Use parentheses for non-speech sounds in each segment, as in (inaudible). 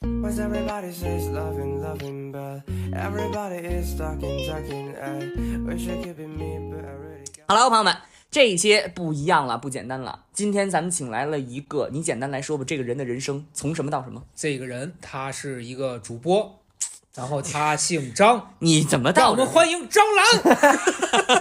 Cause everybody says loving, loving, but everybody is talking, talking. I wish you could be me, but I really got. 好了，朋友们，这一期不一样了，不简单了。今天咱们请来了一个，你简单来说吧，这个人的人生从什么到什么？这个人他是一个主播，然后他姓张，你怎么让我们欢迎张兰。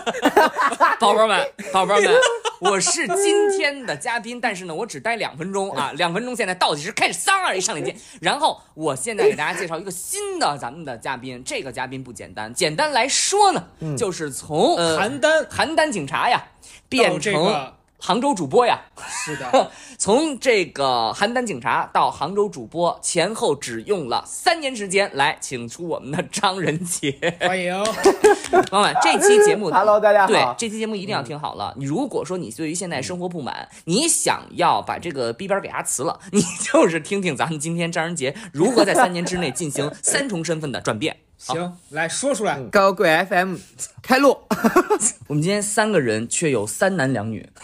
(laughs) 宝宝们，宝宝们，我是今天的嘉宾，但是呢，我只待两分钟啊，两分钟现在倒计时开始，三二一上链接。然后我现在给大家介绍一个新的咱们的嘉宾，这个嘉宾不简单，简单来说呢，就是从呃邯郸邯郸警察呀变成个杭州主播呀，是的，(laughs) 从这个邯郸警察到杭州主播，前后只用了三年时间。来，请出我们的张仁杰，欢迎。朋友们，这期节目 Hello，大家好对，这期节目一定要听好了。你如果说你对于现在生活不满，你想要把这个逼边儿给他辞了，(laughs) 你就是听听咱们今天张仁杰如何在三年之内进行三重身份的转变。好。行，来说出来。高贵 FM 开录，(laughs) 我们今天三个人却有三男两女，(laughs)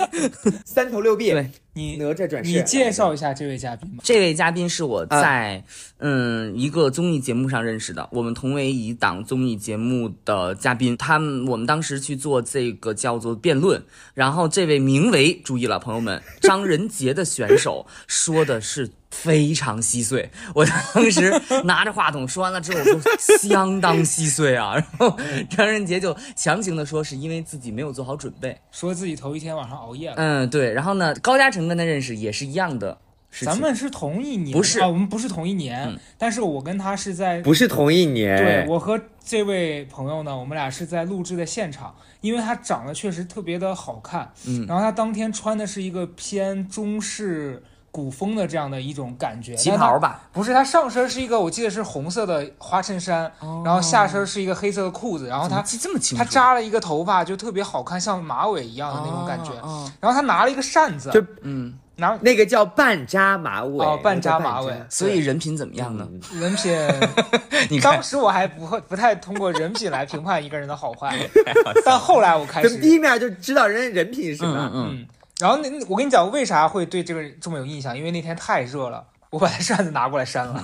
(laughs) 三头六臂，对你哪吒转世。你介绍一下这位嘉宾吧。这位嘉宾是我在、嗯一个综艺节目上认识的，我们同为一档综艺节目的嘉宾。他们我们当时去做这个叫做辩论，然后这位名为注意了，朋友们，张仁杰的选手说的是。非常稀碎，我当时拿着话筒说完了之后，我就相当稀碎啊。然 (laughs) 后张仁杰就强行的说是因为自己没有做好准备。说自己头一天晚上熬夜了。嗯，对。然后呢，高嘉诚跟他认识也是一样的。咱们是同一年，不是啊，我们不是同一年，嗯但是我跟他是在不是同一年，对我和这位朋友呢，我们俩是在录制的现场，因为他长得确实特别的好看，嗯然后他当天穿的是一个偏中式古风的这样的一种感觉，旗袍吧？不是，他上身是一个我记得是红色的花衬衫，然后下身是一个黑色的裤子，然后他这么清楚？他扎了一个头发，就特别好看，像马尾一样的那种感觉。哦然后他拿了一个扇子，就嗯，拿那个叫半扎马尾，哦半扎马尾所以人品怎么样呢？人品。(laughs) 你当，时我还不会不太通过人品来评判一个人的好坏，(laughs) 但后来我开始第一面就知道人人品是什么。嗯嗯，然后那那我跟你讲，为啥会对这个这么有印象？因为那天太热了，我把他扇子拿过来扇了。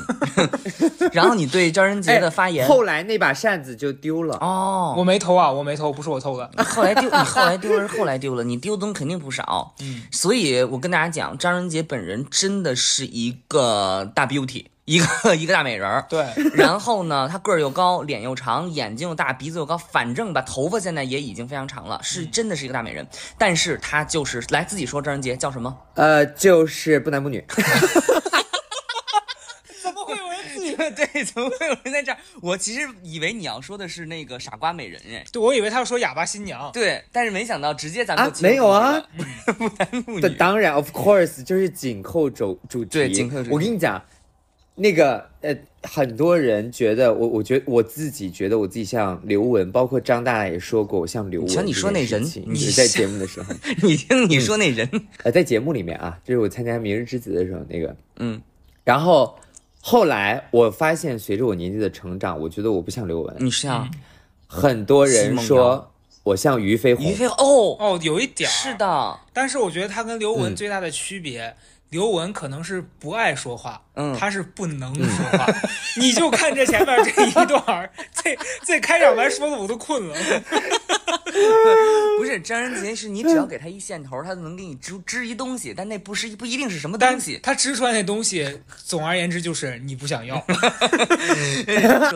(laughs) 然后你对张仁杰的发言，哎后来那把扇子就丢了。哦，我没偷啊，我没偷，不是我偷的。后来丢，(laughs) 你后来丢了是后来丢了，你丢的东西肯定不少。嗯，所以我跟大家讲，张仁杰本人真的是一个大 beauty，一个 (laughs) 一个大美人儿。对，(laughs) 然后呢，他个儿又高，脸又长，眼睛又大，鼻子又高，反正吧，头发现在也已经非常长了，是真的是一个大美人。但是他就是来自己说张仁杰叫什么？呃，就是不男不女。(laughs) 怎么会有人自己？对，怎么会有人在这儿？我其实以为你要说的是那个傻瓜美人哎。对，我以为他要说哑巴新娘。对，但是没想到直接咱们啊就，没有啊不男不这女。当然，of course，就是紧扣主主题。对紧扣主题我跟你讲，那个呃，很多人觉得我，我觉得我自己觉得我自己像刘雯，包括张大大也说过我像刘雯。瞧你说那人你在节目的时候，(laughs) 你听你说那人，呃，在节目里面啊，就是我参加《明日之子》的时候那个，嗯，然后后来我发现，随着我年纪的成长，我觉得我不像刘雯，你像很多人说我像于飞鸿。于。飞哦，哦，有一点儿。是，的，但是我觉得他跟刘雯嗯。最大的区别，刘雯可能是不爱说话，嗯他是不能说话。(laughs) 你就看这前面这一段儿，(laughs) 这这开场白说的我都困了。(laughs) 不是张仁杰，是你只要给他一线头，他就能给你织织一东西，但那不是不一定是什么东西。他织出来那东西，总而言之就是你不想要。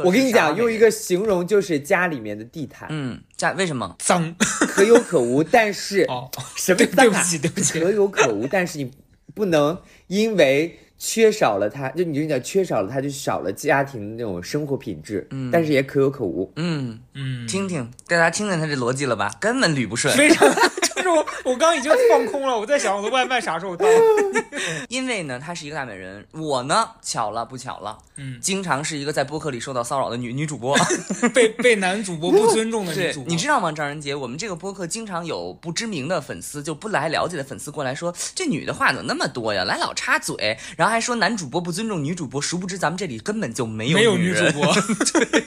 我跟你讲，用一个个形容就是家里面的地毯，嗯，家为什么？脏可有可无，但是哦，什么对对不起对不起可有可无，但是你不能因为缺少了它，就你就讲缺少了它，就少了家庭的那种生活品质，嗯，但是也可有可无。嗯，嗯，听听，大家听听他这逻辑了吧？根本捋不顺。非常就是我我刚已经放空了，我在想我的外卖啥时候到。(laughs) 因为呢，她是一个大美人，我呢巧了不巧了，嗯经常是一个在播客里受到骚扰的女女主播。(laughs) 被被男主播不尊重的女对主，播，你知道吗？张仁杰，我们这个播客经常有不知名的粉丝，就不来了解的粉丝过来说，这女的话怎么那么多呀？来老插嘴，然后还说男主播不尊重女主播，殊不知咱们这里根本就没有没有。女主播，(laughs) 对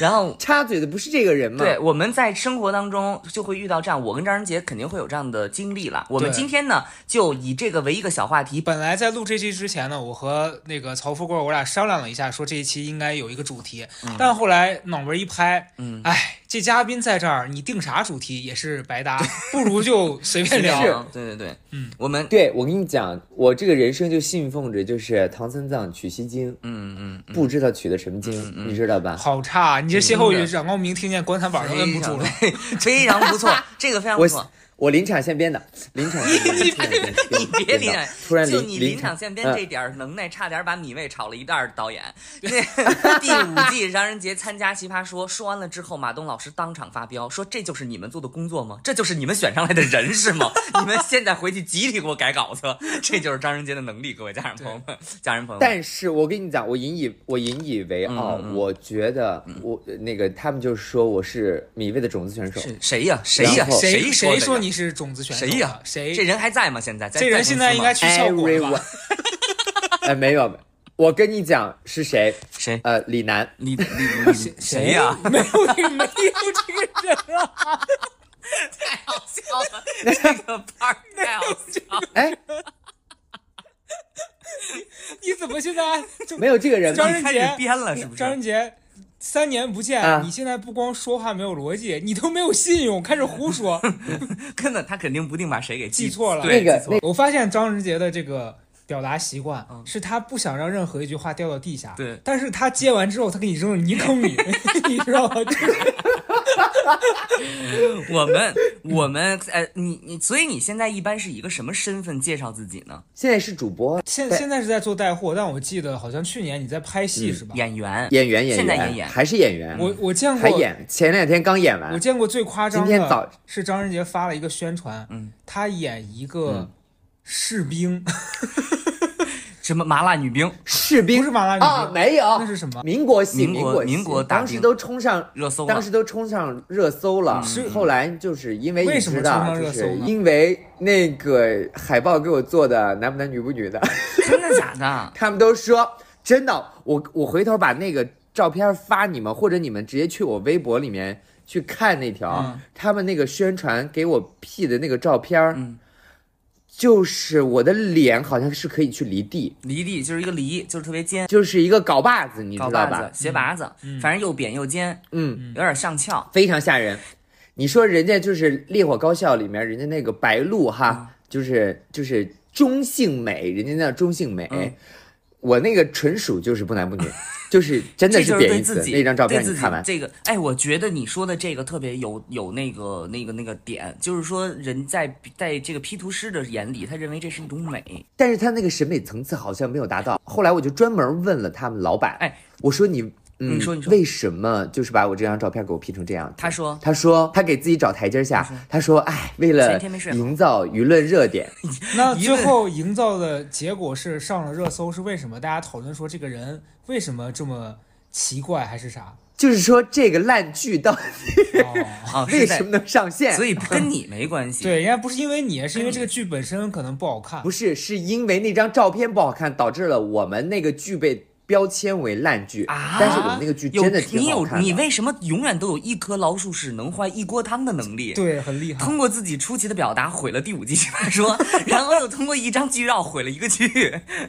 然后插嘴的不是这个人吗？对，我们在生活当中就会遇到这样上我跟张仁杰肯定会有这样的经历了。我们今天呢，就以这个为一个小话题，本来在录这期之前呢，我和那个曹富贵我俩商量了一下，说这一期应该有一个主题，但后来脑门一拍，嗯。哎，这嘉宾在这儿，你定啥主题也是白搭，不如就随便聊。(laughs) 对对对，嗯，我们对我跟你讲，我这个人生就信奉着就是唐三藏取西经，嗯嗯嗯，不知道取的什么经，你知道吧？好差，你这歇后语，真的冉光明听见棺材板都摁不住了。非常不错，这个非常不错。我临场现编的，临场现编 (laughs) 的，你别临场，突然就你临场现编嗯这点儿能耐，差点把米未炒了一袋儿。导演，那第五季张仁杰参加奇葩说，说完了之后，马东老师当场发飙，说这就是你们做的工作吗？这就是你们选上来的人是吗？(laughs) 你们现在回去集体给我改稿子，这就是张仁杰的能力，各位家人朋友们、家人朋友们。但是我跟你讲，我引以我引以为傲，我觉得我那个他们就说我是米未的种子选手，谁呀？谁呀？谁谁说你是种子选手？谁呀？谁？这人还在吗？现在在这人现在应该去效果了吧？(laughs) 哎，没有，我跟你讲是谁？谁？呃，李楠。李李李 (laughs) 谁呀？没有这个没有这个人啊！太好笑了，这个 part 太好笑了。哎，你怎么现在就没有这个人吗张？仁杰编了是不是？张仁杰？三年不见，啊。你现在不光说话没有逻辑，你都没有信用，开始胡说，(laughs) 真的他肯定不定把谁给记错了。我发现张仁杰的这个表达习惯嗯。是他不想让任何一句话掉到地下，对。但是他接完之后，他给你扔到泥坑里，(laughs) 你知道吗？就是 (laughs) 我们我们呃，你你，所以你现在一般是以一个什么身份介绍自己呢？现在是主播、现现在是在做带货，但我记得好像去年你在拍戏是吧？演员，演员，演员，现在演员还是演员，我我见过，还演，前两天刚演完我。见过最夸张今天早的是张仁杰发了一个宣传，嗯，他演一个嗯士兵，(laughs) 什么麻辣女兵？士兵。不是麻辣女啊，兵，没有，那是什么？民国戏，民国民国当时都冲上热搜当时都冲上热搜了，是后来就是因为为你知道，什么冲上就是热搜呢？因为那个海报给我做的男不男女不女的，真的假的？(laughs) 他们都说真的，我我回头把那个照片发你们，或者你们直接去我微博里面去看那条，嗯。他们那个宣传给我 P 的那个照片，嗯就是我的脸好像是可以去离地，离地就是一个梨，就是特别尖，就是一个镐把子，你知道吧？子、？斜拔子，反正又扁又尖，嗯，有点上翘。非常吓人。你说人家就是《烈火高校》里面人家那个白鹿哈，就是就是中性美，人家那中性美，嗯。我那个纯属就是不男不女，就是真的就是贬义词。对自己那张照片对自己你看完，这个，哎，我觉得你说的这个特别有有那个那个那个点，就是说人在在这个 P 图师的眼里，他认为这是一种美。但是他那个审美层次好像没有达到。后来我就专门问了他们老板，哎，我说你，嗯，你说你说为什么就是把我这张照片给我 P 成这样？他说他说他给自己找台阶下，他说，哎，为了营造舆论热点，(laughs) 那最后营造的结果是上了热搜，是为什么？大家讨论说这个人为什么这么奇怪，还是啥？就是说这个烂剧到底 (laughs) 为什么能上线？所以跟你没关系。(laughs) 对，人家不是因为你，是因为这个剧本身可能不好看不。是，是因为那张照片不好看，导致了我们那个剧被标签为烂剧。啊但是我们那个剧真的挺有好看的。你为什么永远都有一颗老鼠屎能坏一锅汤的能力？(laughs) 对，很厉害。通过自己出奇的表达毁了第五季奇葩说，(laughs) 然后又通过一张剧照毁了一个剧，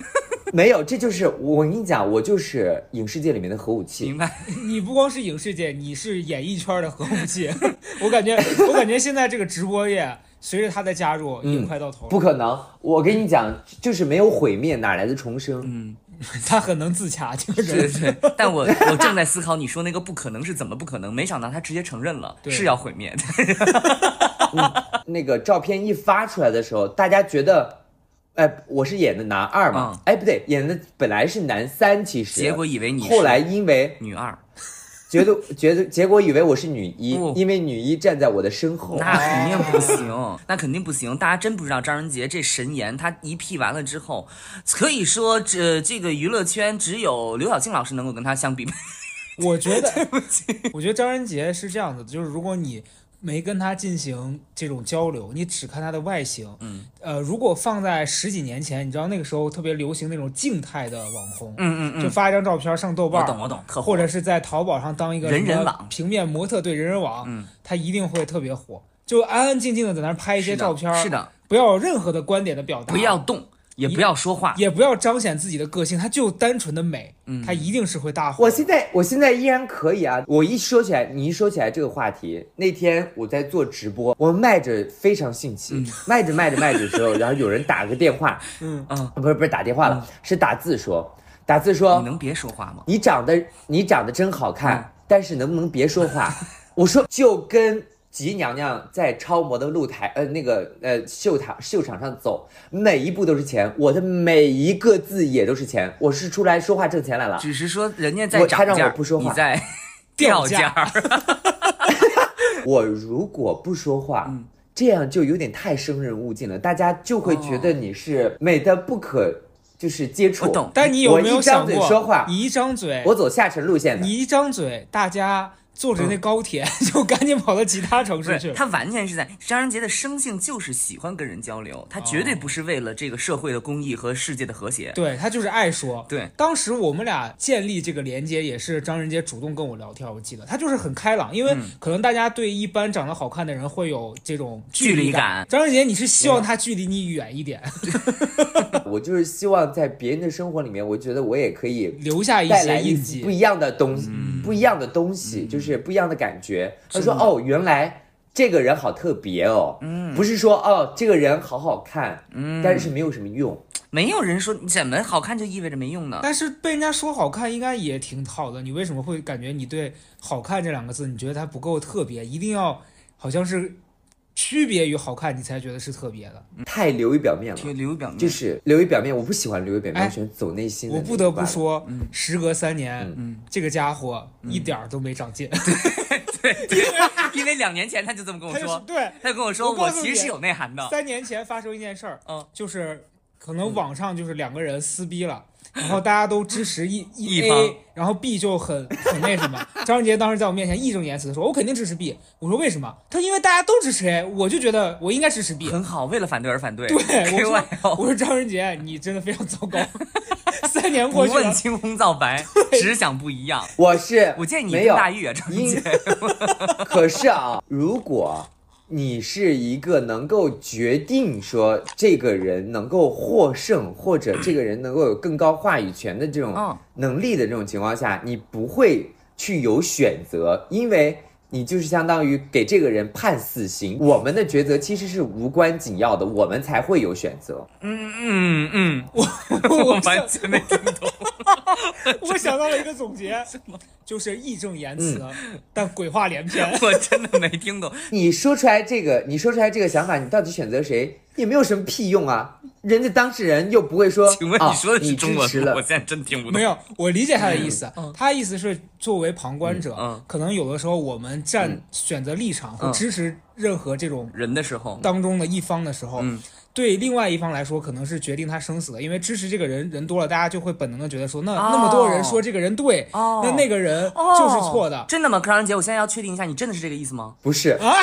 (laughs) 没有，这就是我跟你讲，我就是影视界里面的核武器明。白？你不光是影视界，你是演艺圈的核武器。我感觉，我感觉现在这个直播业，随着他的加入，也快到头了。不可能，我跟你讲，就是没有毁灭，哪来的重生？嗯，(laughs) 他很能自洽，就是对人。对对。(laughs) 但我我正在思考你说那个不可能是怎么不可能，没想到他直接承认了是要毁灭的。(laughs) 那个照片一发出来的时候，大家觉得，哎，我是演的男二嘛？嗯哎，不对，演的本来是男三，其实结果以为你后来因为女二，觉得觉得结果以为我是女一，不因为女一站在我的身后。那肯定不行，(laughs) 那肯定不行。大家真不知道张仁杰这神颜，他一 P 完了之后，可以说这这个娱乐圈只有刘晓庆老师能够跟他相比。(laughs) 我觉得，我觉得张仁杰是这样的，就是如果你没跟他进行这种交流，你只看他的外形，嗯，呃，如果放在十几年前，你知道那个时候特别流行那种静态的网红，嗯嗯嗯，就发一张照片上豆瓣，我懂我懂，特或者是在淘宝上当一个人人网。平面模特，对人人网，嗯。他一定会特别火。就安安静静的在那儿拍一些照片儿，是，的，不要有任何的观点的表达，不要动，也不要说话。也不要彰显自己的个性，它就单纯的美，嗯它一定是会大火。我现在我现在依然可以啊！我一说起来，你一说起来这个话题，那天我在做直播，我卖着非常兴起，卖着卖着卖着的时候，然后有人打个电话，(laughs) 嗯嗯，不是不是打电话了，是打字说，打字说你能别说话吗？你长得你长得真好看，嗯但是能不能别说话？(laughs) 我说就跟吉娘娘在超模的露台，呃，那个呃秀场秀场上走，每一步都是钱，我的每一个字也都是钱，我是出来说话挣钱来了。只是说人家在我他让涨价，我不说话你在 (laughs) 掉价价。(laughs) 我如果不说话，嗯这样就有点太生人勿近了，大家就会觉得你是美的不可就是接触。我懂但你有没有我一张想过，嘴说话你一张嘴，我走下沉路线的你。一张嘴，大家坐着那高铁、(laughs) 就赶紧跑到其他城市去了。他完全是在张仁杰的生性就是喜欢跟人交流，他绝对不是为了这个社会的公益和世界的和谐。对他就是爱说。对，当时我们俩建立这个连接，也是张仁杰主动跟我聊天，我记得他就是很开朗，因为可能大家对一般长得好看的人会有这种距离离感。张仁杰，你是希望他距离你远一点，(laughs) 我就是希望在别人的生活里面，我觉得我也可以留下一带来一些印记。不一样的东西，嗯不一样的东西，就是不一样的感觉。他说：“哦，原来这个人好特别哦，嗯不是说哦这个人好好看，嗯，但是没有什么用。没有人说怎么好看就意味着没用呢。但是被人家说好看，应该也挺好的。你为什么会感觉你对“好看”这两个字，你觉得它不够特别？一定要好像是区别于好看，你才觉得是特别的。太流于表面了。贴。流于表面，就是流于表面，我不喜欢流于表面，哎我喜欢走内心的我不得不说，时隔三年，嗯。这个家伙一点儿都没长进。对。对，因为两年前他就这么跟我说，(laughs) 对，他就跟我说我其实是有内涵的。三年前发生一件事儿，嗯，就是可能网上就是两个人撕逼了。然后大家都支持一一 A，方然后 B 就很很那什么。张仁杰当时在我面前义正言辞的说：“我肯定支持 B。”我说：“为什么？”他说：“因为大家都支持 A，我就觉得我应该支持 B。”很好，为了反对而反对。对，我说我说张仁杰，你真的非常糟糕。(laughs) 三年过去了问，青红皂白，(laughs) 只想不一样。我是我建议你没有大玉啊，张因姐。(laughs) 可是啊，如果你是一个能够决定说这个人能够获胜，或者这个人能够有更高话语权的这种嗯能力的这种情况下，你不会去有选择，因为。你就是相当于给这个人判死刑，我们的抉择其实是无关紧要的，我们才会有选择。嗯嗯嗯，我我完全没听懂。我想到了一个总结，就是义正言辞，但鬼话连篇。我真的没听懂。你说出来这个，你说出来这个想法，你到底选择谁，也没有什么屁用啊！人家当事人又不会说，请问啊你说的是你中文吗？支持了我现在真听不懂。没有，我理解他的意思。他意思是作为旁观者，嗯嗯可能有的时候我们站、嗯选择立场或嗯支持任何这种人的时候，当中的一方的时候，嗯对另外一方来说可能是决定他生死的，因为支持这个人人多了，大家就会本能的觉得说，那、哦那么多人说这个人对，哦那那个人就是错的。哦真的吗？柯阳姐，我现在要确定一下，你真的是这个意思吗？不是，(laughs) (laughs) (laughs) 啊！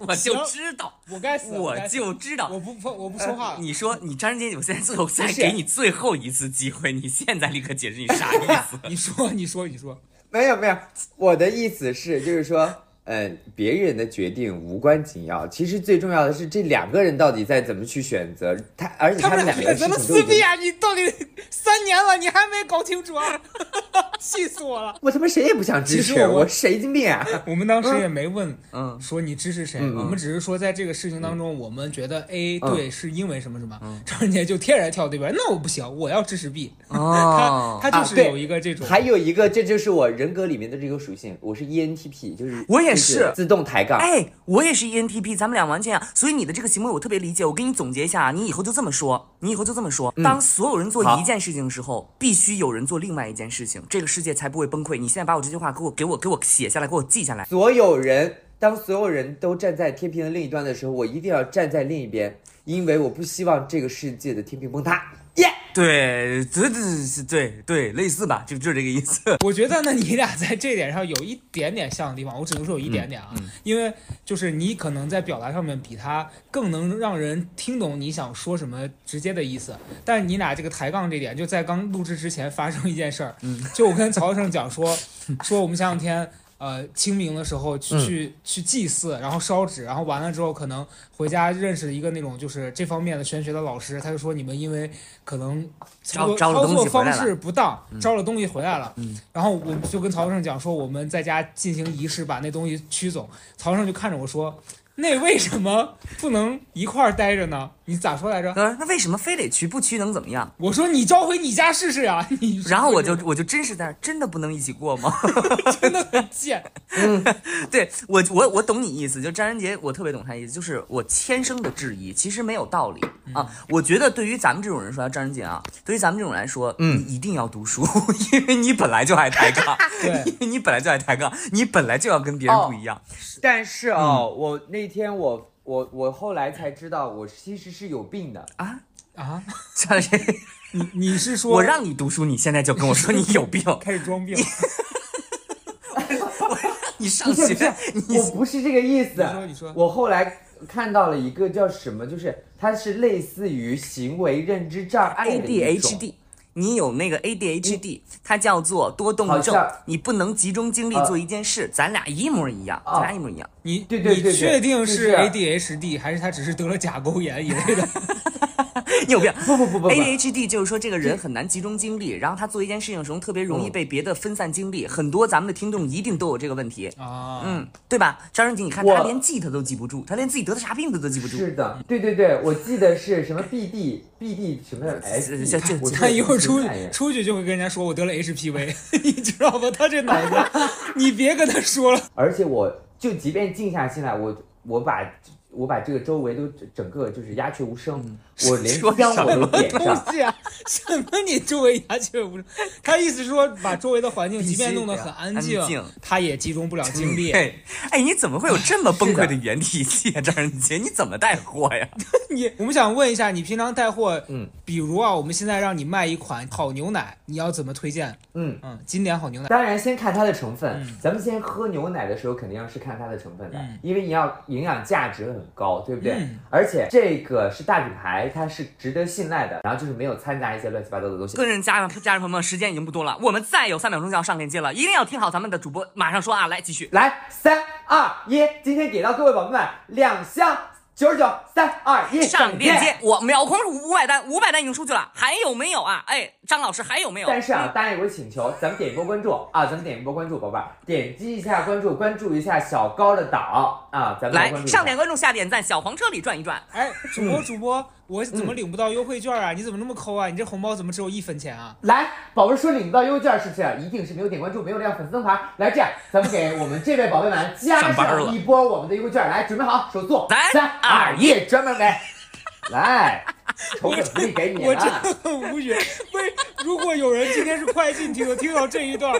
(laughs) 我就知道，我该死，我就知道。我不我不说话了。你说你张仁杰，我现在最后再给你最后一次机会，你现在立刻解释你啥意思？(laughs) 你说，你说，你说，没有没有，我的意思是，就是说，嗯，别人的决定无关紧要，其实最重要的是这两个人到底在怎么去选择他，而且他们们两个事怎么撕逼啊？你到底三年了，你还没搞清楚啊？(laughs) 气死我了！我他妈谁也不想支持，我我神经病啊！(laughs) 我们当时也没问，嗯说你支持谁，我们只是说在这个事情当中，我们觉得 A 嗯对是因为什么什么，张仁杰就天然跳对边，那我不行，我要支持 B。(laughs) 哦他他就是有一个这种，还有一个，这就是我人格里面的这个属性，我是 E ENTP，就是我也就是自动抬杠。哎，我也是 ENTP，咱们俩完全一样，所以你的这个行为我特别理解。我给你总结一下啊，你以后就这么说，你以后就这么说。当所有人做一件事情的时候，必须有人做另外一件事情，这个世界才不会崩溃。你现在把我这句话给我给我给我写下来，给我记下来。所有人，当所有人都站在天平的另一端的时候，我一定要站在另一边，因为我不希望这个世界的天平崩塌。耶、对，对对是，对对，类似吧，就就这个意思。(laughs) 我觉得呢，你俩在这点上有一点点像的地方，我只能说有一点点啊，因为就是你可能在表达上面比他更能让人听懂你想说什么直接的意思，但是你俩这个抬杠这点，就在刚录制之前发生一件事儿，嗯就我跟曹胜讲说，(laughs) 说我们前两天。呃清明的时候去、嗯。去去祭祀，然后烧纸，然后完了之后可能回家认识一个那种就是这方面的玄学的老师，他就说你们因为可能操操作方式不当，招了东西回来了，嗯。然后我们就跟曹胜讲说我们在家进行仪式把那东西驱走，曹胜就看着我说。(laughs) 那为什么不能一块儿待着呢？你咋说来着？他说那为什么非得去？不去能怎么样？我说你召回你家试试呀！你然后我就我就真是在那，真的不能一起过吗？(laughs) 真的很贱。(laughs) 嗯对我我我懂你意思，就张仁杰，我特别懂他意思，就是我天生的质疑，其实没有道理啊。我觉得对于咱们这种人说，张仁杰啊，对于咱们这种人来说，嗯你一定要读书，因为你本来就爱抬杠，对因为你本来就爱抬杠，你本来就要跟别人不一样。但是哦，我那天我我我后来才知道，我其实是有病的。啊，啊，张仁杰，你你是说我让你读书，你现在就跟我说你有病，开始装病？(laughs) 你上学，，你我不是这个意思。你说你说我后来看到了一个叫什么，就是它是类似于行为认知障碍 ADHD。你有那个 ADHD，它叫做多动症，你不能集中精力呃做一件事，咱俩一模一样，哦咱俩一模一样。你对对对对你确定是是 ADHD 还是他只是得了甲沟炎一类的？(laughs) (laughs) 你有病？不不不不不 ADHD 就是说这个人很难集中精力，然后他做一件事情的时候特别容易被别的分散精力。很多咱们的听众一定都有这个问题，啊，嗯，对吧？张仁杰，你看他连记他都记不住，他连自己得的啥病他都记不住。是的，对对对，我记得是什么 BD BD 什么这我他一会儿出出去就会跟人家说我得了 HPV，(laughs) 你知道吗？他这脑子，(laughs) 你别跟他说了。而且我就即便静下心来，我我把我把这个周围都整个就是鸦雀无声，我连说香我什么都点东上。西啊？什么？你周围鸦雀无声？他意思是说，把周围的环境即便弄得很安静安静，他也集中不了精力。对，哎，你怎么会有这么崩溃的的语言体系啊？张仁杰，你怎么带货呀？(laughs) 你，我们想问一下，你平常带货，嗯，比如啊，我们现在让你卖一款好牛奶，你要怎么推荐？嗯，嗯，经典好牛奶。当然先看它的成分。嗯咱们先喝牛奶的时候，肯定要是看它的成分的，嗯因为你要营养价值很高，对不对？嗯而且这个是大品牌，它是值得信赖的，然后就是没有掺杂一些乱七八糟的东西。个人家人家人朋友们，时间已经不多了，我们再有三秒钟就要上链接了，一定要听好咱们的主播马上说啊，来继续。来，三二一，今天给到各位宝贝们两箱九十九，三二一，上链接，我秒空五百单，五百单已经出去了，还有没有啊？哎，张老师还有没有？但是啊，大家有个请求，咱们点一波关注啊，咱们点一波关注，宝贝儿，点击一下关注，关注一下小高的岛啊，咱们来上点关注，下点赞，小黄车里转一转。哎，主嗯播主播，我怎么领不到优惠券啊？你怎么那么抠啊？你这红包怎么只有一分钱啊？来，宝贝儿说领不到优惠券是不是？一定是没有点关注，没有亮粉丝灯牌。来，这样咱们给我们这位宝贝们加上一波我们的优惠券，来，准备好，手速，来三二二一，专门给，来，抽粉福利给你我真。的很无语。为如果有人今天是快进听的，听到这一段，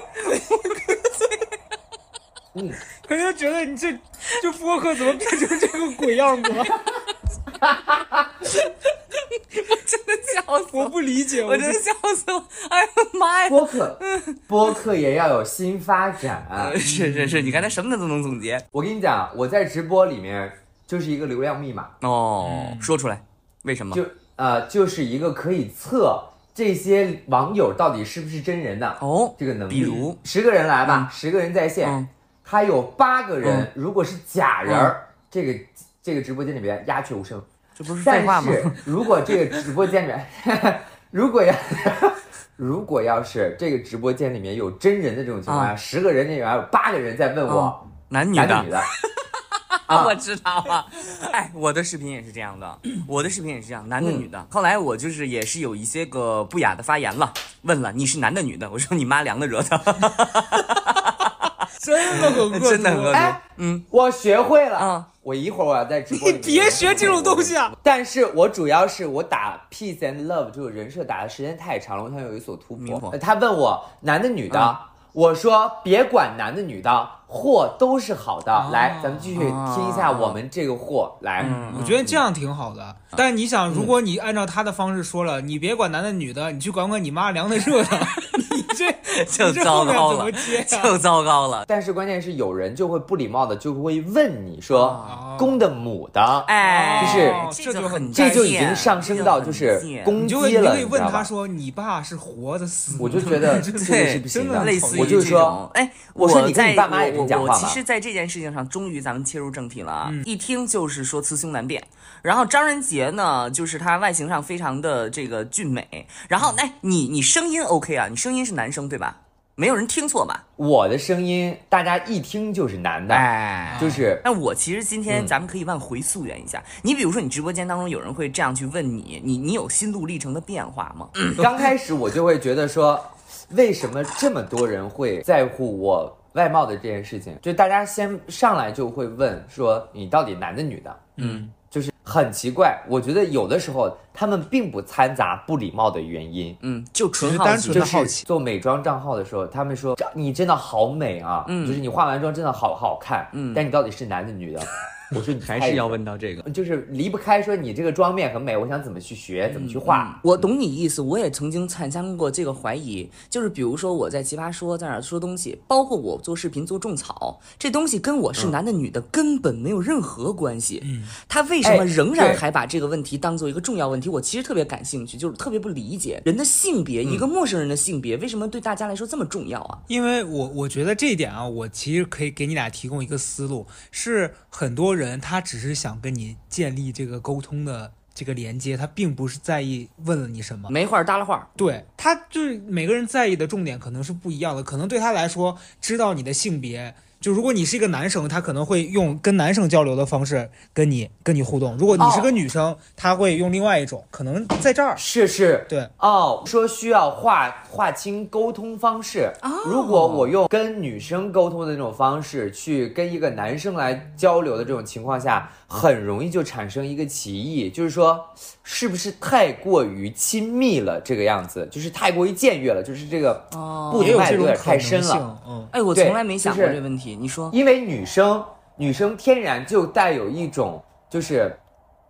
嗯，肯定觉得你这这播客怎么变成这个鬼样子了？真的笑死我不理解，我真真的笑死我！哎呀妈呀！播客，播客也要有新发展。啊是是是，你刚才什么都能总结我跟你讲，我在直播里面就是一个流量密码。哦，说出来，为什么？就呃，就是一个可以测这些网友到底是不是真人的哦，这个能力。比如十个人来吧，十个人在线，嗯他有八个人、嗯如果是假人儿，这个这个直播间里边鸦雀无声。这不是废话吗？是如果这个直播间里面，(laughs) 如果要 (laughs) 如果要是这个直播间里面有真人的这种情况下，十个人里面有八个人在问我、男女的男的女，的，(laughs) 啊，我知道了。哎，我的视频也是这样的，我的视频也是这样，男的女的。后来我就是也是有一些个不雅的发言了，问了你是男的女的，我说你妈凉的惹的，真的很恶毒，真的很恶毒哎。嗯我学会了。嗯我一会儿我要在直播里 (laughs) 你。别学这种东西啊！但是我主要是我打 peace and love 这个人设打的时间太长了，我想有一所突破。呃他问我男的女的，嗯我说别管男的女的，货都是好的。哦来，咱们继续听一下我们这个货。来，嗯我觉得这样挺好的，但你想，如果你按照他的方式说了，你别管男的女的，你去管管你妈凉的热的，你 (laughs) 这 (laughs) 就糟糕了？就糟糕了。但是关键是有人就会不礼貌的就会问你说哦公的母的，哎，就是这就很这就已经上升到就是攻你就会击了，你就可以问知道吧？他说：“你爸是活的死的？”我就觉得这个对是不行真的类似于我就是说这种，哎，我说你跟在你爸妈也这我我我么讲话吗其实，在这件事情上，终于咱们切入正题了啊！嗯一听就是说雌雄难辨。然后张仁杰呢，就是他外形上非常的这个俊美。然后哎，你你声音 OK 啊？你声音是男生对吧？没有人听错吧？我的声音大家一听就是男的，哎，就是那我其实今天嗯咱们可以往回溯源一下，你比如说你直播间当中有人会这样去问你，你你有心路历程的变化吗？刚开始我就会觉得说，为什么这么多人会在乎我外貌的这件事情？就大家先上来就会问说你到底男的女的？嗯，就是很奇怪。我觉得有的时候他们并不掺杂不礼貌的原因。嗯，就纯单好奇就是纯的好奇做美妆账号的时候，他们说你真的好美啊，嗯就是你化完妆真的好好看，嗯但你到底是男的女的？(laughs) 我说你 (laughs) 还是要问到这个。就是离不开说你这个妆面很美，我想怎么去学，怎么去画。我懂你意思，我也曾经产生过这个怀疑，就是比如说我在奇葩说在那儿说东西，包括我做视频做种草，这东西跟我是男的女的根本没有任何关系。嗯，他为什么哎仍然还把这个问题当做一个重要问题？我其实特别感兴趣，就是特别不理解人的性别，一个陌生人的性别为什么对大家来说这么重要啊？因为我我觉得这一点啊，我其实可以给你俩提供一个思路，是很多人他只是想跟你建立这个沟通的这个连接，他并不是在意问了你什么。没话搭了话，对他就是每个人在意的重点可能是不一样的，可能对他来说，知道你的性别，就如果你是一个男生，他可能会用跟男生交流的方式跟你跟你互动；如果你是个女生，他会用另外一种，可能在这儿。是是，对，哦，说需要划划清沟通方式。如果我用跟女生沟通的那种方式去跟一个男生来交流的这种情况下，很容易就产生一个歧义，就是说是不是太过于亲密了？这个样子就是太过于僭越了，就是这个哦步子也有迈的有点这种可能太深了。性，嗯。哎，我从来没想过就是这问题，你说？因为女生女生天然就带有一种就是，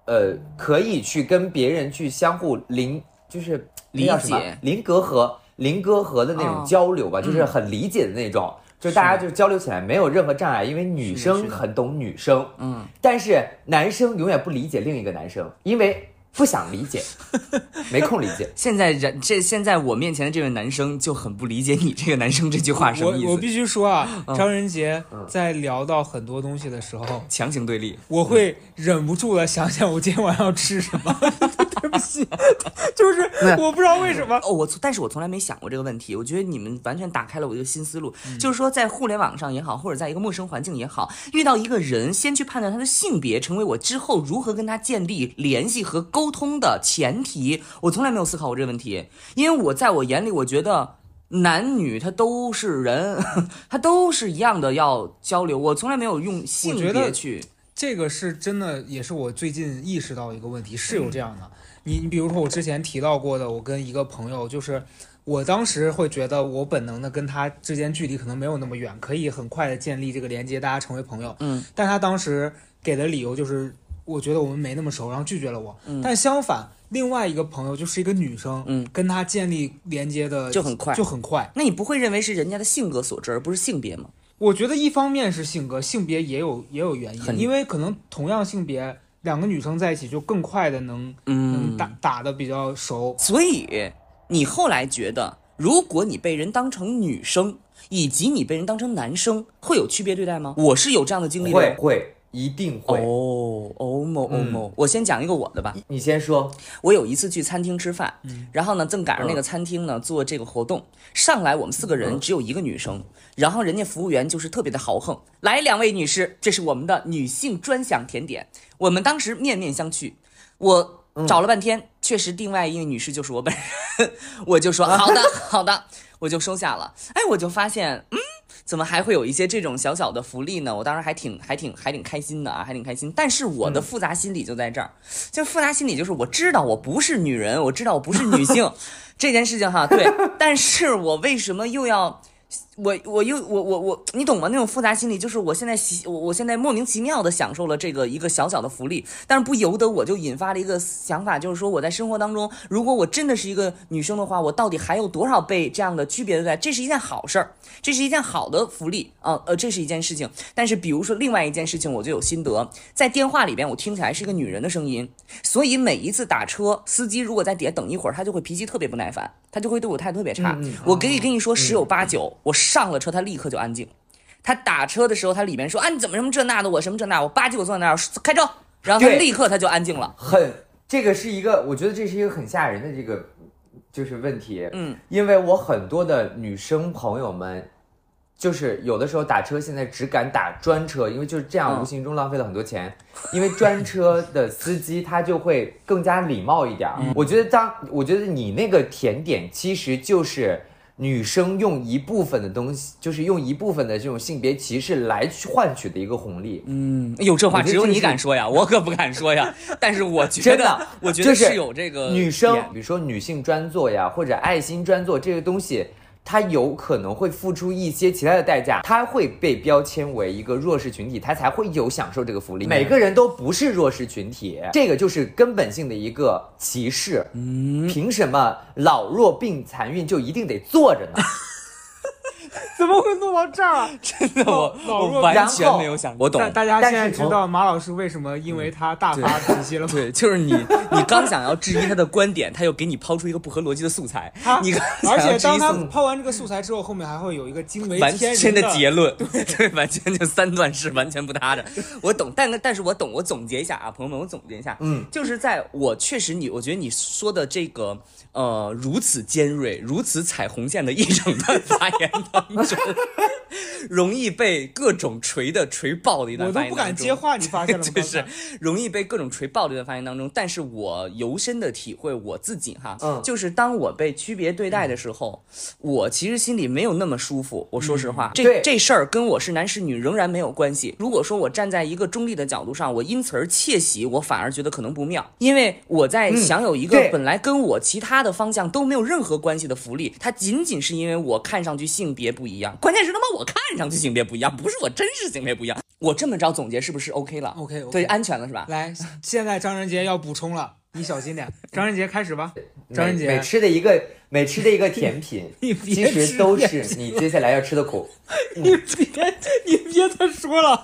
呃，可以去跟别人去相互零，就是理解零隔阂、零隔阂的那哦种交流吧，就是很理解的那种。就大家就交流起来没有任何障碍，因为女生很懂女生，嗯，但是男生永远不理解另一个男生，因为不想理解，(laughs) 没空理解。现在人这现在我面前的这位男生就很不理解你这个男生这句话什么意思？我我必须说啊，嗯张仁杰在聊到很多东西的时候，强行对立。我会忍不住的想想我今天晚上要吃什么。(laughs) 对不起，就是我不知道为什么。哦，我从但是我从来没想过这个问题。我觉得你们完全打开了我一个新思路，嗯就是说在互联网上也好，或者在一个陌生环境也好，遇到一个人，先去判断他的性别，成为我之后如何跟他建立联系和沟通的前提。我从来没有思考过这个问题，因为我在我眼里，我觉得。男女他都是人，(laughs) 他都是一样的要交流。我从来没有用性别去，这个是真的，也是我最近意识到一个问题，是有这样的。你你比如说我之前提到过的，我跟一个朋友，就是我当时会觉得我本能的跟他之间距离可能没有那么远，可以很快的建立这个连接，大家成为朋友。嗯，但他当时给的理由就是，我觉得我们没那么熟，然后拒绝了我。嗯但相反，另外一个朋友就是一个女生，嗯，跟他建立连接的就很快就很快。那你不会认为是人家的性格所致，而不是性别吗？我觉得一方面是性格，性别也有也有原因，因为可能同样性别两个女生在一起就更快的能、嗯能嗯打打的比较熟。所以你后来觉得，如果你被人当成女生，以及你被人当成男生，会有区别对待吗？我是有这样的经历的。会会一定会。哦哦某哦某，我先讲一个我的吧。你先说，我有一次去餐厅吃饭，然后呢，正赶上那个餐厅呢做这个活动，上来我们四个人只有一个女生，然后人家服务员就是特别的豪横，来两位女士，这是我们的女性专享甜点。我们当时面面相觑，我找了半天，确实另外一位女士就是我本人，(laughs) 我就说 (laughs) 好的好的，我就收下了。哎，我就发现，嗯。怎么还会有一些这种小小的福利呢？我当时还挺还挺还挺开心的啊，还挺开心。但是我的复杂心理就在这儿，就复杂心理就是我知道我不是女人，我知道我不是女性 (laughs) 这件事情哈，对。(laughs) 但是我为什么又要？我我又我我我，你懂吗？那种复杂心理，就是我现在喜我我现在莫名其妙的享受了这个一个小小的福利，但是不由得我就引发了一个想法，就是说我在生活当中，如果我真的是一个女生的话，我到底还有多少被这样的区别对待？这是一件好事儿，这是一件好的福利啊，呃，这是一件事情。但是比如说另外一件事情，我就有心得，在电话里边我听起来是一个女人的声音，所以每一次打车，司机如果在底下等一会儿，他就会脾气特别不耐烦，他就会对我态度特别差。我可以跟你说十有八九，我上了车，他立刻就安静。他打车的时候，他里面说啊你怎么什么这那的，我什么这那，我吧唧我坐在那儿开车，然后他立刻他就安静了。很，这个是一个，我觉得这是一个很吓人的这个就是问题。嗯，因为我很多的女生朋友们，就是有的时候打车现在只敢打专车，因为就是这样嗯无形中浪费了很多钱。因为专车的司机他就会更加礼貌一点儿。嗯我觉得当我觉得你那个甜点其实就是。女生用一部分的东西，就是用一部分的这种性别歧视来去换取的一个红利。嗯，有，这话只有你敢说呀，我可不敢说呀。(laughs) 但是我觉得真的，我觉就是得是有这个女生，比如说女性专座呀，或者爱心专座这个东西，它有可能会付出一些其他的代价，他会被标签为一个弱势群体，他才会有享受这个福利。每个人都不是弱势群体，这个就是根本性的一个歧视。嗯，凭什么老弱病残孕就一定得坐着呢？(laughs) 怎么会弄到这儿啊？(laughs) 真的我我完全没有想，我懂大。大家现在知道马老师为什么因为他大发脾气了吗？对，就是你，你刚想要质疑他的观点，他又给你抛出一个不合逻辑的素材他。你刚而且当他抛完这个素材之后，后面还会有一个惊为完天全人的结论，(laughs) 对，完全就三段式，完全不搭着。我懂，但但是我懂，我总结一下啊，朋友们，我总结一下，嗯，就是在我确实你，我觉得你说的这个呃如此尖锐、如此踩红线的一整段发言当中，容易被各种锤的锤爆的一段我都不敢发言当中。接话，你发现了吗？(laughs) 就是容易被各种锤爆的一段发言当中，但是我由深的体会我自己哈，嗯。就是当我被区别对待的时候，我其实心里没有那么舒服。我说实话，这这事儿跟我是男是女仍然没有关系。如果说我站在一个中立的角度上，我因此而窃喜，我反而觉得可能不妙，因为我在享有一个本来跟我其他的方向都没有任何关系的福利，它仅仅是因为我看上去性别不一样，关键是他妈我看上去性别不一样，不是我真实性别不一样。我这么着总结是不是 OK 了 OK，对，安全了是吧？来，现在张仁杰要补充了，(laughs) 你小心点。张仁杰开始吧。张仁杰每，吃的一个每吃的一个甜品，(laughs) 其实吃都是你接下来要吃的苦。(laughs) 你别你别再说了，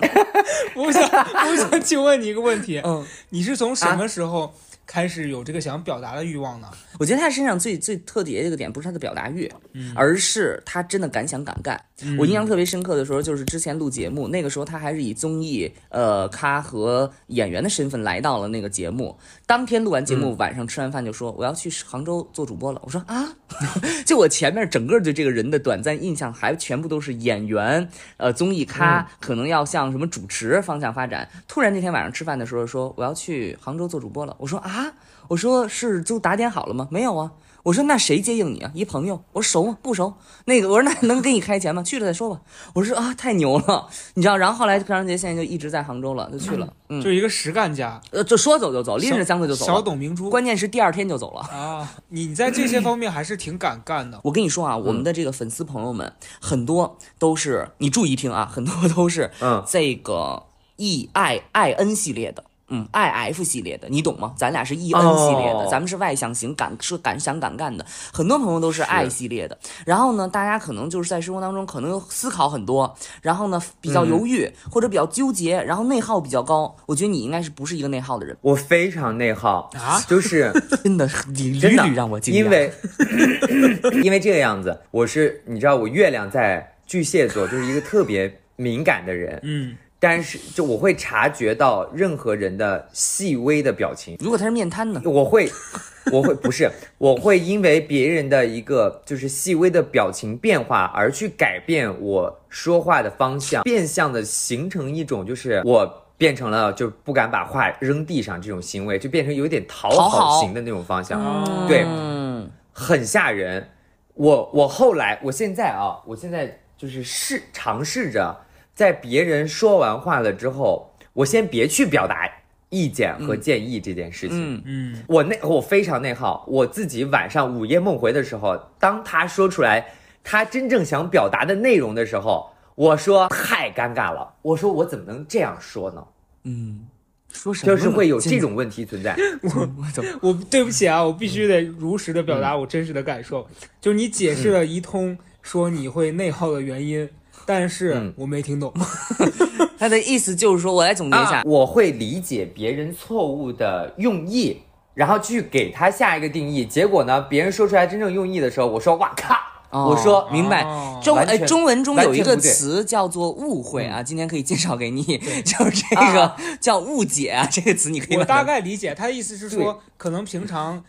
我想我想请问你一个问题，嗯，你是从什么时候开始有这个想表达的欲望呢？我觉得他身上最最特别的一个点，不是他的表达欲，嗯而是他真的敢想敢干。我印象特别深刻的时候，就是之前录节目，那个时候他还是以综艺呃咖和演员的身份来到了那个节目。当天录完节目，晚上吃完饭就说我要去杭州做主播了。我说啊，(laughs) 就我前面整个对这个人的短暂印象，还全部都是演员，呃，综艺咖，可能要向什么主持方向发展。突然那天晚上吃饭的时候说我要去杭州做主播了。我说啊，我说是就打点好了吗？没有啊。我说那谁接应你啊？一朋友。我说熟吗？不熟。那个我说那能给你开钱吗？去了再说吧。我说啊，太牛了，你知道。然后后来张杰现在就一直在杭州了，就去了。嗯，就一个实干家，呃，就说走就走，拎着箱子就走了。小董明珠关键是第二天就走了。啊，你在这些方面还是挺敢干的。我跟你说啊，我们的这个粉丝朋友们、很多都是，你注意听啊，很多都是嗯这个 E I I N 系列的。嗯，I F 系列的，你懂吗？咱俩是 E N 系列的，哦咱们是外向型，敢说敢想敢干的。很多朋友都是 I 系列的。然后呢，大家可能就是在生活当中可能思考很多，然后呢比较犹豫、或者比较纠结，然后内耗比较高。我觉得你应该是不是一个内耗的人，我非常内耗啊就是 (laughs) 真的屡真的屡屡让我惊讶。因为 (laughs) 因为这个样子，我是你知道我月亮在巨蟹座，就是一个特别敏感的人，嗯，但是就我会察觉到任何人的细微的表情，如果他是面瘫呢？我会。我会不是，我会因为别人的一个就是细微的表情变化而去改变我说话的方向，变相的形成一种就是我变成了就不敢把话扔地上这种行为，就变成有点讨讨好好型的那种方向。哦对嗯，很吓人。我我后来，我现在啊，我现在就是试尝试着，在别人说完话了之后，我先别去表达意见和建议这件事情。嗯嗯，我内我非常内耗，我自己晚上午夜梦回的时候，当他说出来。他真正想表达的内容的时候，我说太尴尬了。我说我怎么能这样说呢？嗯，说什么？就是会有这种问题存在。(laughs) 我我怎么我对不起啊，我必须得如实的表达我真实的感受。就是你解释了一通，说你会内耗的原因，但是嗯。我没听懂。(laughs) 他的意思就是说，我来总结一下。啊，，我会理解别人错误的用意，然后去给他下一个定义。结果呢，别人说出来真正用意的时候，我说哇咔，哦。我说明白。哦。中完全哎中文中有一个词叫做误会啊，今天可以介绍给你，(laughs) 就是这个叫误解啊，这个词你可以我大概理解他的意思是说，可能平常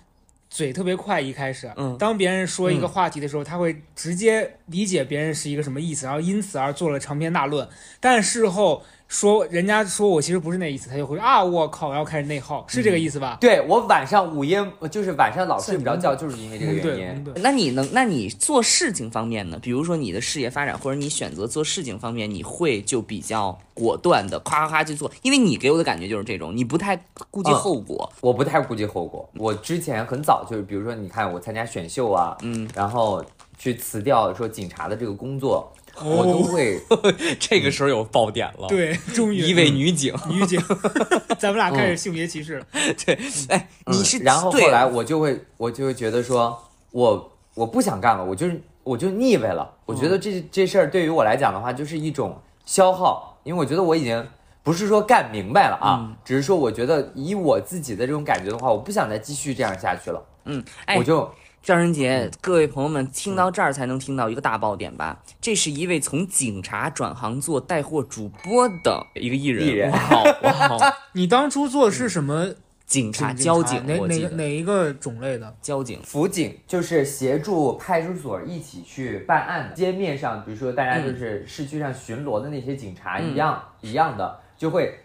嘴特别快，一开始，嗯当别人说一个话题的时候，他会直接理解别人是一个什么意思，然后因此而做了长篇大论。但事后说人家说我其实不是那意思，他就会啊，我靠，要开始内耗，是这个意思吧？对我晚上午夜就是晚上老睡不着觉，就是因为这个原因。嗯。那你能，那你做事情方面呢？比如说你的事业发展，或者你选择做事情方面，你会就比较果断的，夸夸夸去做，因为你给我的感觉就是这种，你不太顾及嗯后果。我不太顾及后果。我之前很早就是，比如说你看我参加选秀啊，嗯，然后去辞掉说警察的这个工作，哦我都会。(laughs) 这个时候有爆点了，，对，终于。一位女警，(laughs) 女警，(laughs) 咱们俩开始性别歧视了。对，哎，你是、嗯然后后来我就会我就会觉得说，我我不想干了，我就是我就腻味了。我觉得这这事儿对于我来讲的话，就是一种消耗，因为我觉得我已经不是说干明白了啊，只是说我觉得以我自己的这种感觉的话，我不想再继续这样下去了，嗯，哎我，就赵仁杰，各位朋友们，听到这儿才能听到一个大爆点吧？这是一位从警察转行做带货主播的一个艺人，艺人哇哇，(laughs) 你当初做的是什么警察交警，哪哪哪一个种类的？交警，辅警就是协助派出所一起去办案的。街面上，比如说大家就是市区上巡逻的那些警察一样、一样的，就会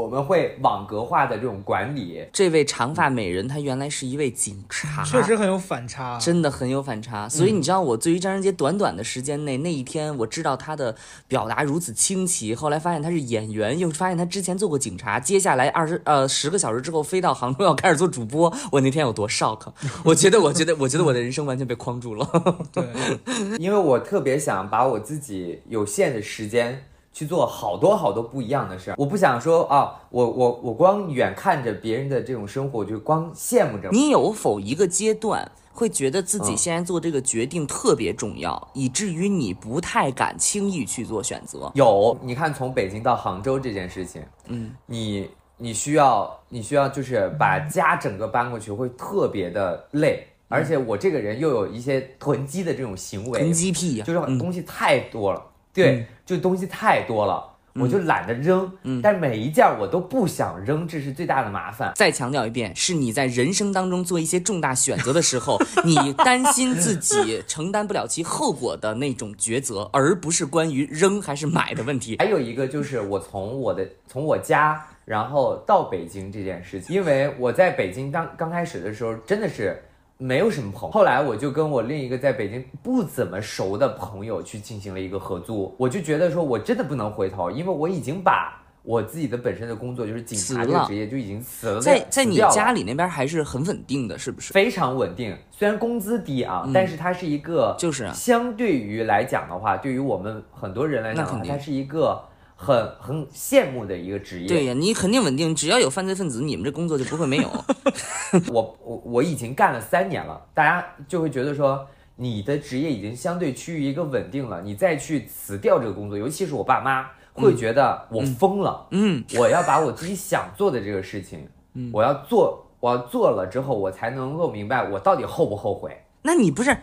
我们会网格化的这种管理。这位长发美人，她原来是一位警察，确实很有反差。真的很有反差。所以你知道，我对于张仁杰短短的时间内，那一天我知道他的表达如此清奇，后来发现他是演员，又发现他之前做过警察，接下来二十呃十个小时之后飞到杭州要开始做主播，我那天有多 shock？我觉得，我觉得，我觉得我的人生完全被框住了。对，(laughs) 因为我特别想把我自己有限的时间去做好多好多不一样的事儿。我不想说啊，我我我光远看着别人的这种生活，我就光羡慕着。你有否一个阶段会觉得自己嗯现在做这个决定特别重要，以至于你不太敢轻易去做选择？有，你看从北京到杭州这件事情，嗯，你你需要你需要就是把家整个搬过去，会特别的累。而且我这个人又有一些囤积的这种行为，囤积癖呀、就是嗯东西太多了，对，就东西太多了，我就懒得扔，嗯但每一件我都不想扔，这是最大的麻烦。再强调一遍，是你在人生当中做一些重大选择的时候，(laughs) 你担心自己承担不了其后果的那种抉择，而不是关于扔还是买的问题。还有一个就是我从我的从我家然后到北京这件事情，因为我在北京刚刚开始的时候真的是没有什么朋友，后来我就跟我另一个在北京不怎么熟的朋友去进行了一个合租，我就觉得说我真的不能回头，因为我已经把我自己的本身的工作就是警察这个职业就已经辞了，在在你家里那边还是很稳定的，是不是？非常稳定，虽然工资低啊，但是它是一个，就是啊。相对于来讲的话，对于我们很多人来讲它是一个很很羡慕的一个职业。对呀，你肯定稳定，只要有犯罪分子，你们这工作就不会没有。(laughs) (laughs) 我我我已经干了三年了，大家就会觉得说你的职业已经相对趋于一个稳定了，你再去辞掉这个工作，尤其是我爸妈会觉得我疯了，嗯，(laughs) 我要把我自己想做的这个事情，我要做，我要做了之后，我才能够明白我到底后不后悔。那你不是，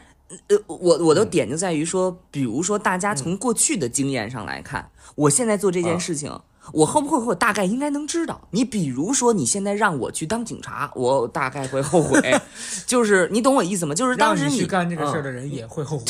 呃，我我的嗯点就在于说，比如说大家从过去的经验上来看，我现在做这啊件事情。我后不后悔，我大概应该能知道。你比如说，你现在让我去当警察，我大概会后悔。(laughs) 就是你懂我意思吗？就是当时让你去干这个事儿的人也会后悔。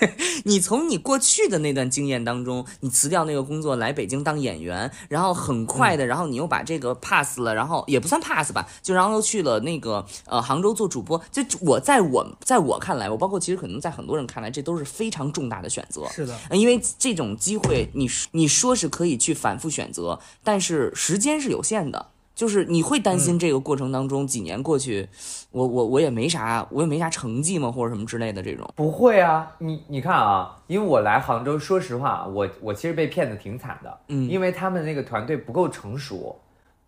(laughs) 你从你过去的那段经验当中，你辞掉那个工作来北京当演员，然后很快的，然后你又把这个 pass 了，然后也不算 pass 吧，就然后又去了那个呃杭州做主播。就我在我在我看来，我包括其实可能在很多人看来，这都是非常重大的选择。是的，呃因为这种机会，你你说是可以去反复选择，但是时间是有限的。就是你会担心这个过程当中几年过去，我我我也没啥，我也没啥成绩嘛，或者什么之类的这种。不会啊，你你看啊，因为我来杭州，说实话，我我其实被骗的挺惨的，嗯因为他们那个团队不够成熟，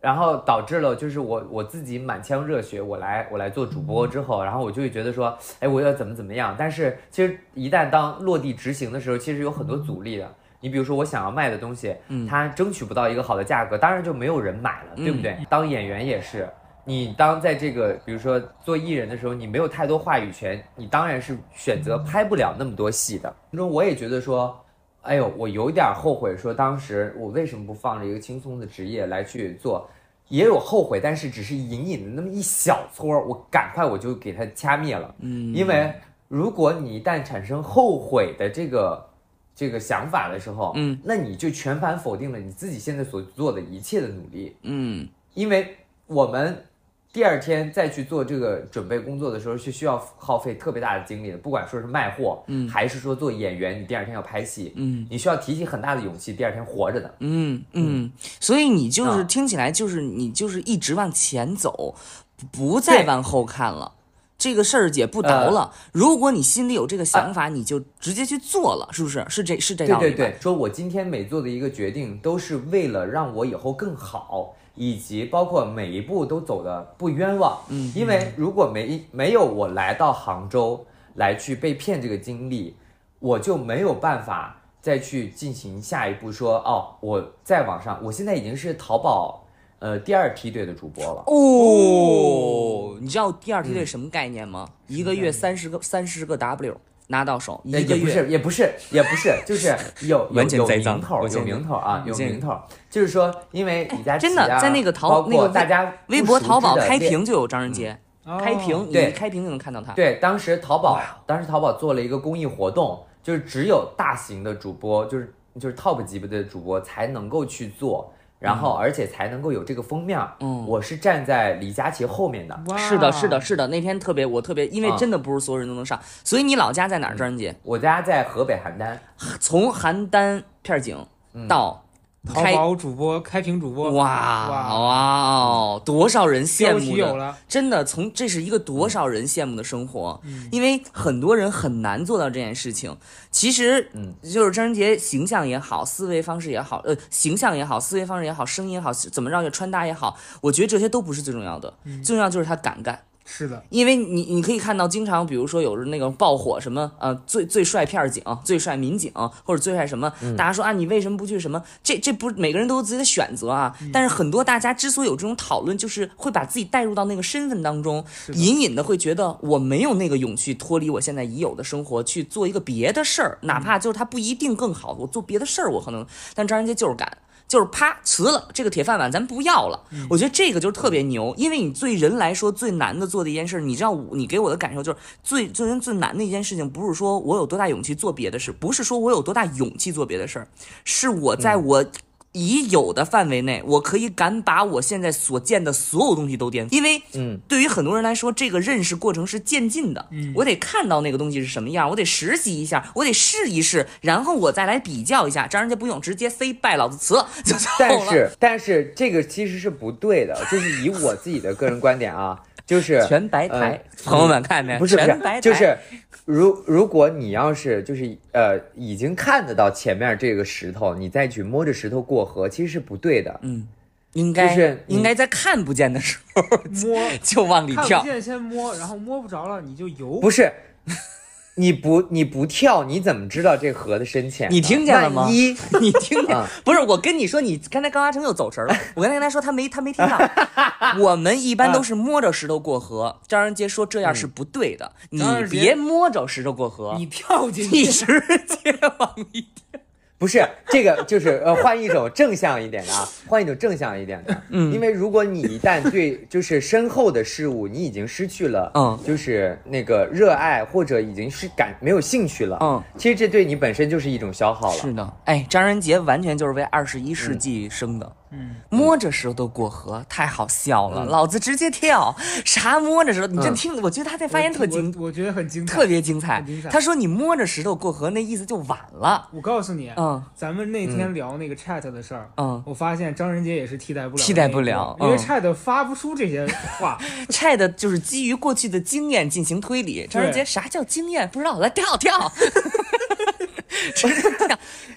然后导致了就是我我自己满腔热血，我来我来做主播之后，然后我就会觉得说，哎，我要怎么怎么样，但是其实一旦当落地执行的时候，其实有很多阻力的。你比如说，我想要卖的东西，嗯它争取不到一个好的价格，当然就没有人买了，对不对？当演员也是，你当在这个比如说做艺人的时候，你没有太多话语权，你当然是选择拍不了那么多戏的。中我也觉得说，哎呦，我有点后悔，说当时我为什么不放着一个轻松的职业来去做，也有后悔，但是只是隐隐的那么一小撮儿，我赶快我就给它掐灭了。嗯，因为如果你一旦产生后悔的这个这个想法的时候，嗯，那你就全盘否定了你自己现在所做的一切的努力，嗯。因为我们第二天再去做这个准备工作的时候，是需要耗费特别大的精力的，不管说是卖货，嗯。还是说做演员，你第二天要拍戏，嗯。你需要提起很大的勇气，第二天活着的。嗯嗯，所以你就是啊听起来就是你就是一直往前走，不再往后看了。这个事儿也不倒呃了。如果你心里有这个想法，你就直接去做了，是不是？是这是这道理？对对对，说我今天每做的一个决定，都是为了让我以后更好，以及包括每一步都走的不冤枉。嗯因为如果没没有我来到杭州来去被骗这个经历，我就没有办法再去进行下一步说哦，我在网上，我现在已经是淘宝呃第二梯队的主播了。哦，你知道第二梯嗯队什么概念吗？一个月三十个三十个 W 拿到手，一个月。呃也不是，也不是，也不是，(laughs) 就是有有有名头，有名头啊，有见名头。就是说，因为李佳琦真的啊在那个淘包那个大家微博、淘宝开屏就有张仁杰，哦。开屏你对一开屏就能看到他。对，当时淘宝，当时淘宝做了一个公益活动，就是只有大型的主播，就是就是 top 级别的主播才能够去做，然后而且才能够有这个封面。嗯我是站在李佳琦后面的。是的，是的，是的。那天特别，我特别，因为啊真的不是所有人都能上，所以你老家在哪儿，张仁杰？我家在河北邯郸，从邯郸片儿警嗯到开，淘宝主播、开屏主播，哇哇。哇哦，多少人羡慕的！有了，真的，从这是一个多少人羡慕的生活，嗯。因为很多人很难做到这件事情。其实，嗯，就是张仁杰形象也好，思维方式也好，呃，形象也好，思维方式也好，声音也好，怎么着也穿搭也好，我觉得这些都不是最重要的，嗯。最重要就是他敢干。是的，因为你你可以看到，经常比如说有那个爆火什么呃最最帅片儿警、最帅民警或者最帅什么，大家说啊你为什么不去什么？这这不是每个人都有自己的选择啊。但是很多大家之所以有这种讨论，就是会把自己带入到那个身份当中，隐隐的会觉得我没有那个勇气脱离我现在已有的生活去做一个别的事儿，哪怕就是他不一定更好，我做别的事儿我可能，但张仁杰就是敢。就是啪辞了这个铁饭碗，咱不要了。我觉得这个就是特别牛，因为你对人来说最难的做的一件事，你知道，你给我的感受就是最最人最难的一件事情，不是说我有多大勇气做别的事，不是说我有多大勇气做别的事儿，是我在我。已有的范围内，我可以敢把我现在所见的所有东西都颠覆，因为嗯，对于很多人来说，这个认识过程是渐进的。嗯我得看到那个东西是什么样，我得实习一下，我得试一试，然后我再来比较一下。张人家不用直接 say 拜，老子辞 (laughs) 就走了。但是但是这个其实是不对的，就是以我自己的个人观点啊，就是全白台，呃朋友们看没？不是不全白就是如如果你要是就是呃已经看得到前面这个石头，你再去摸着石头过河，其实是不对的。嗯，应该、就是应该在看不见的时候摸就往里跳看不。见先摸，然后摸不着了你就游。不是，你不你不跳，你怎么知道这河的深浅？你听见了吗万一 (laughs) 你听见？啊不是，我跟你说，你刚才高阿成又走神了。我刚才跟他说，他没他没听到。(laughs) 我们一般都是摸着石头过河。张仁杰说这样是不对的，你别摸着石头过河，你跳进去你，直接往里不是这个，就是呃，换一种正向一点的啊，(laughs) 换一种正向一点的。嗯，因为如果你一旦对就是身后的事物，你已经失去了，嗯就是那个热爱或者已经是感没有兴趣了，嗯，其实这对你本身就是一种消耗了。是的，哎，张仁杰完全就是为二十一世纪生的。嗯，摸着石头过河，太好笑了，老子直接跳，啥摸着石头？你这嗯听，我觉得他这发言特精，我我觉得很精彩，特别精彩精彩。他说你摸着石头过河，那意思就晚了。我告诉你，嗯咱们那天聊那个 Chat 的事儿，嗯我发现张仁杰也是替代不了替代不了因为嗯 Chat 发不出这些话。(laughs) Chat 就是基于过去的经验进行推理。张仁杰啥叫经验？不知道，来跳跳，(laughs) (laughs)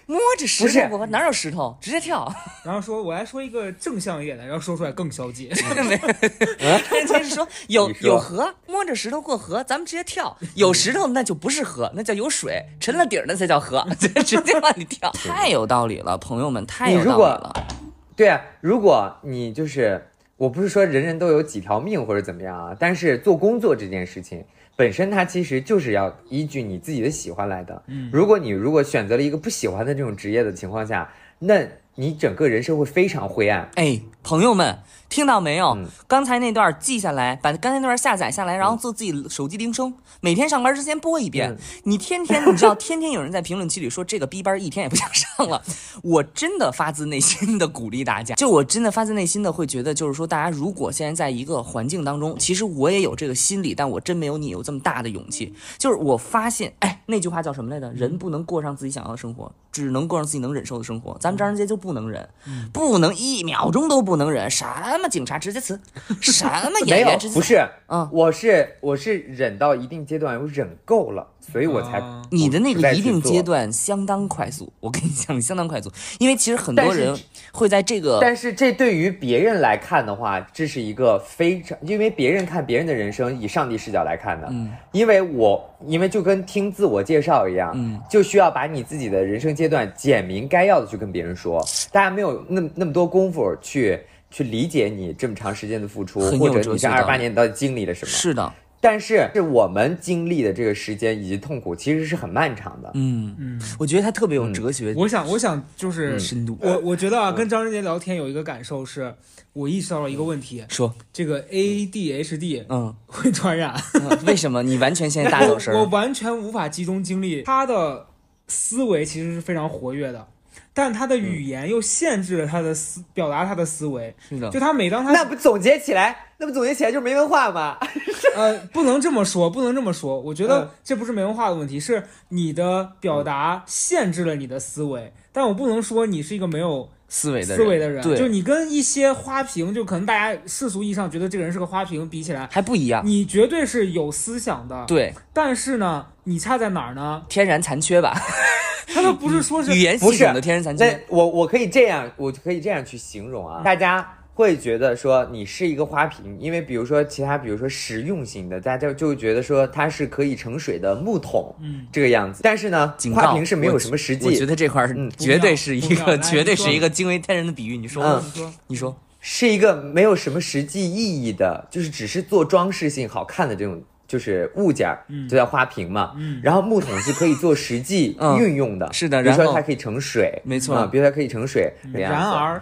摸着石头过河，哪有石头？直接跳。然后说，我来说一个正向一点的，然后说出来更消极。(laughs) 人家 (laughs) 是说有说有河，摸着石头过河，咱们直接跳；有石头那就不是河，那叫有水，沉了底儿那才叫河，(laughs) 直接往里跳，太有道理了，朋友们，太有你如果道理了。对啊，如果你就是，我不是说人人都有几条命或者怎么样啊，但是做工作这件事情本身，它其实就是要依据你自己的喜欢来的。嗯，如果你如果选择了一个不喜欢的这种职业的情况下，那你整个人生会非常灰暗。哎，朋友们，听到没有？嗯刚才那段记下来，把刚才那段下载下来，然后做自己手机铃声，每天上班之前播一遍。嗯你天天，你知道，(laughs) 天天有人在评论区里说这个逼班一天也不想上了。(laughs) 我真的发自内心的鼓励大家，就我真的发自内心的会觉得，就是说，大家如果现在在一个环境当中，其实我也有这个心理，但我真没有你有这么大的勇气。就是我发现，哎，那句话叫什么来着？人不能过上自己想要的生活，只能过上自己能忍受的生活。咱们张人杰就不能忍，不能一秒钟都不能忍。什么警察直接辞，(laughs) 什么演员直，接辞。不是，嗯我是我是忍到一定阶段，我忍够了，所以我才啊你的那个一定阶段相当快速，我跟你讲，相当快速，因为其实很多人会在这个但是这对于别人来看的话，这是一个非常，因为别人看别人的人生以上帝视角来看的。嗯，因为我因为就跟听自我介绍一样，嗯，就需要把你自己的人生阶段简明概要的去跟别人说，大家没有那那么多功夫去去理解你这么长时间的付出，或者你这二十八年你到底经历了什么。是的，但是是我们经历的这个时间以及痛苦，其实是很漫长的。嗯，嗯，我觉得他特别有哲学我想，我想就是深度。我我觉得啊，跟张仁杰聊天有一个感受是，我意识到了一个问题，说，这个 ADHD 嗯，(laughs) 会传染。嗯为什么你完全现在大走神我我？完全无法集中精力。他的思维其实是非常活跃的，但他的语言又限制了他的思表达他的思维。是的就，他每当他那不总结起来，那不总结起来就是没文化吗？(laughs) 呃，不能这么说，不能这么说。我觉嗯得这不是没文化的问题，是你的表达限制了你的思维。但我不能说你是一个没有思维的思维的人，对，就你跟一些花瓶，就可能大家世俗意义上觉得这个人是个花瓶比起来，还不一样。你绝对是有思想的。，对，但是呢，你差在哪儿呢？天然残缺吧，(laughs) 他都不是说是语言系统的天然残缺。我我可以这样，我可以这样去形容啊，大家会觉得说你是一个花瓶，因为比如说其他，比如说实用型的，大家就会觉得说它是可以盛水的木桶，嗯，这个样子。但是呢花瓶是没有什么实际。我觉，得这块儿嗯。绝对是一个，绝对是一个惊为天人的比喻。你说，嗯。你说。你说，是一个没有什么实际意义的，就是只是做装饰性好看的这种。就是物件儿，嗯。就叫花瓶嘛。嗯。然后木桶是可以做实际 (laughs) 嗯。运用的，是的比如说它可以盛水，没错。啊，比如说它可以盛水。这样然而，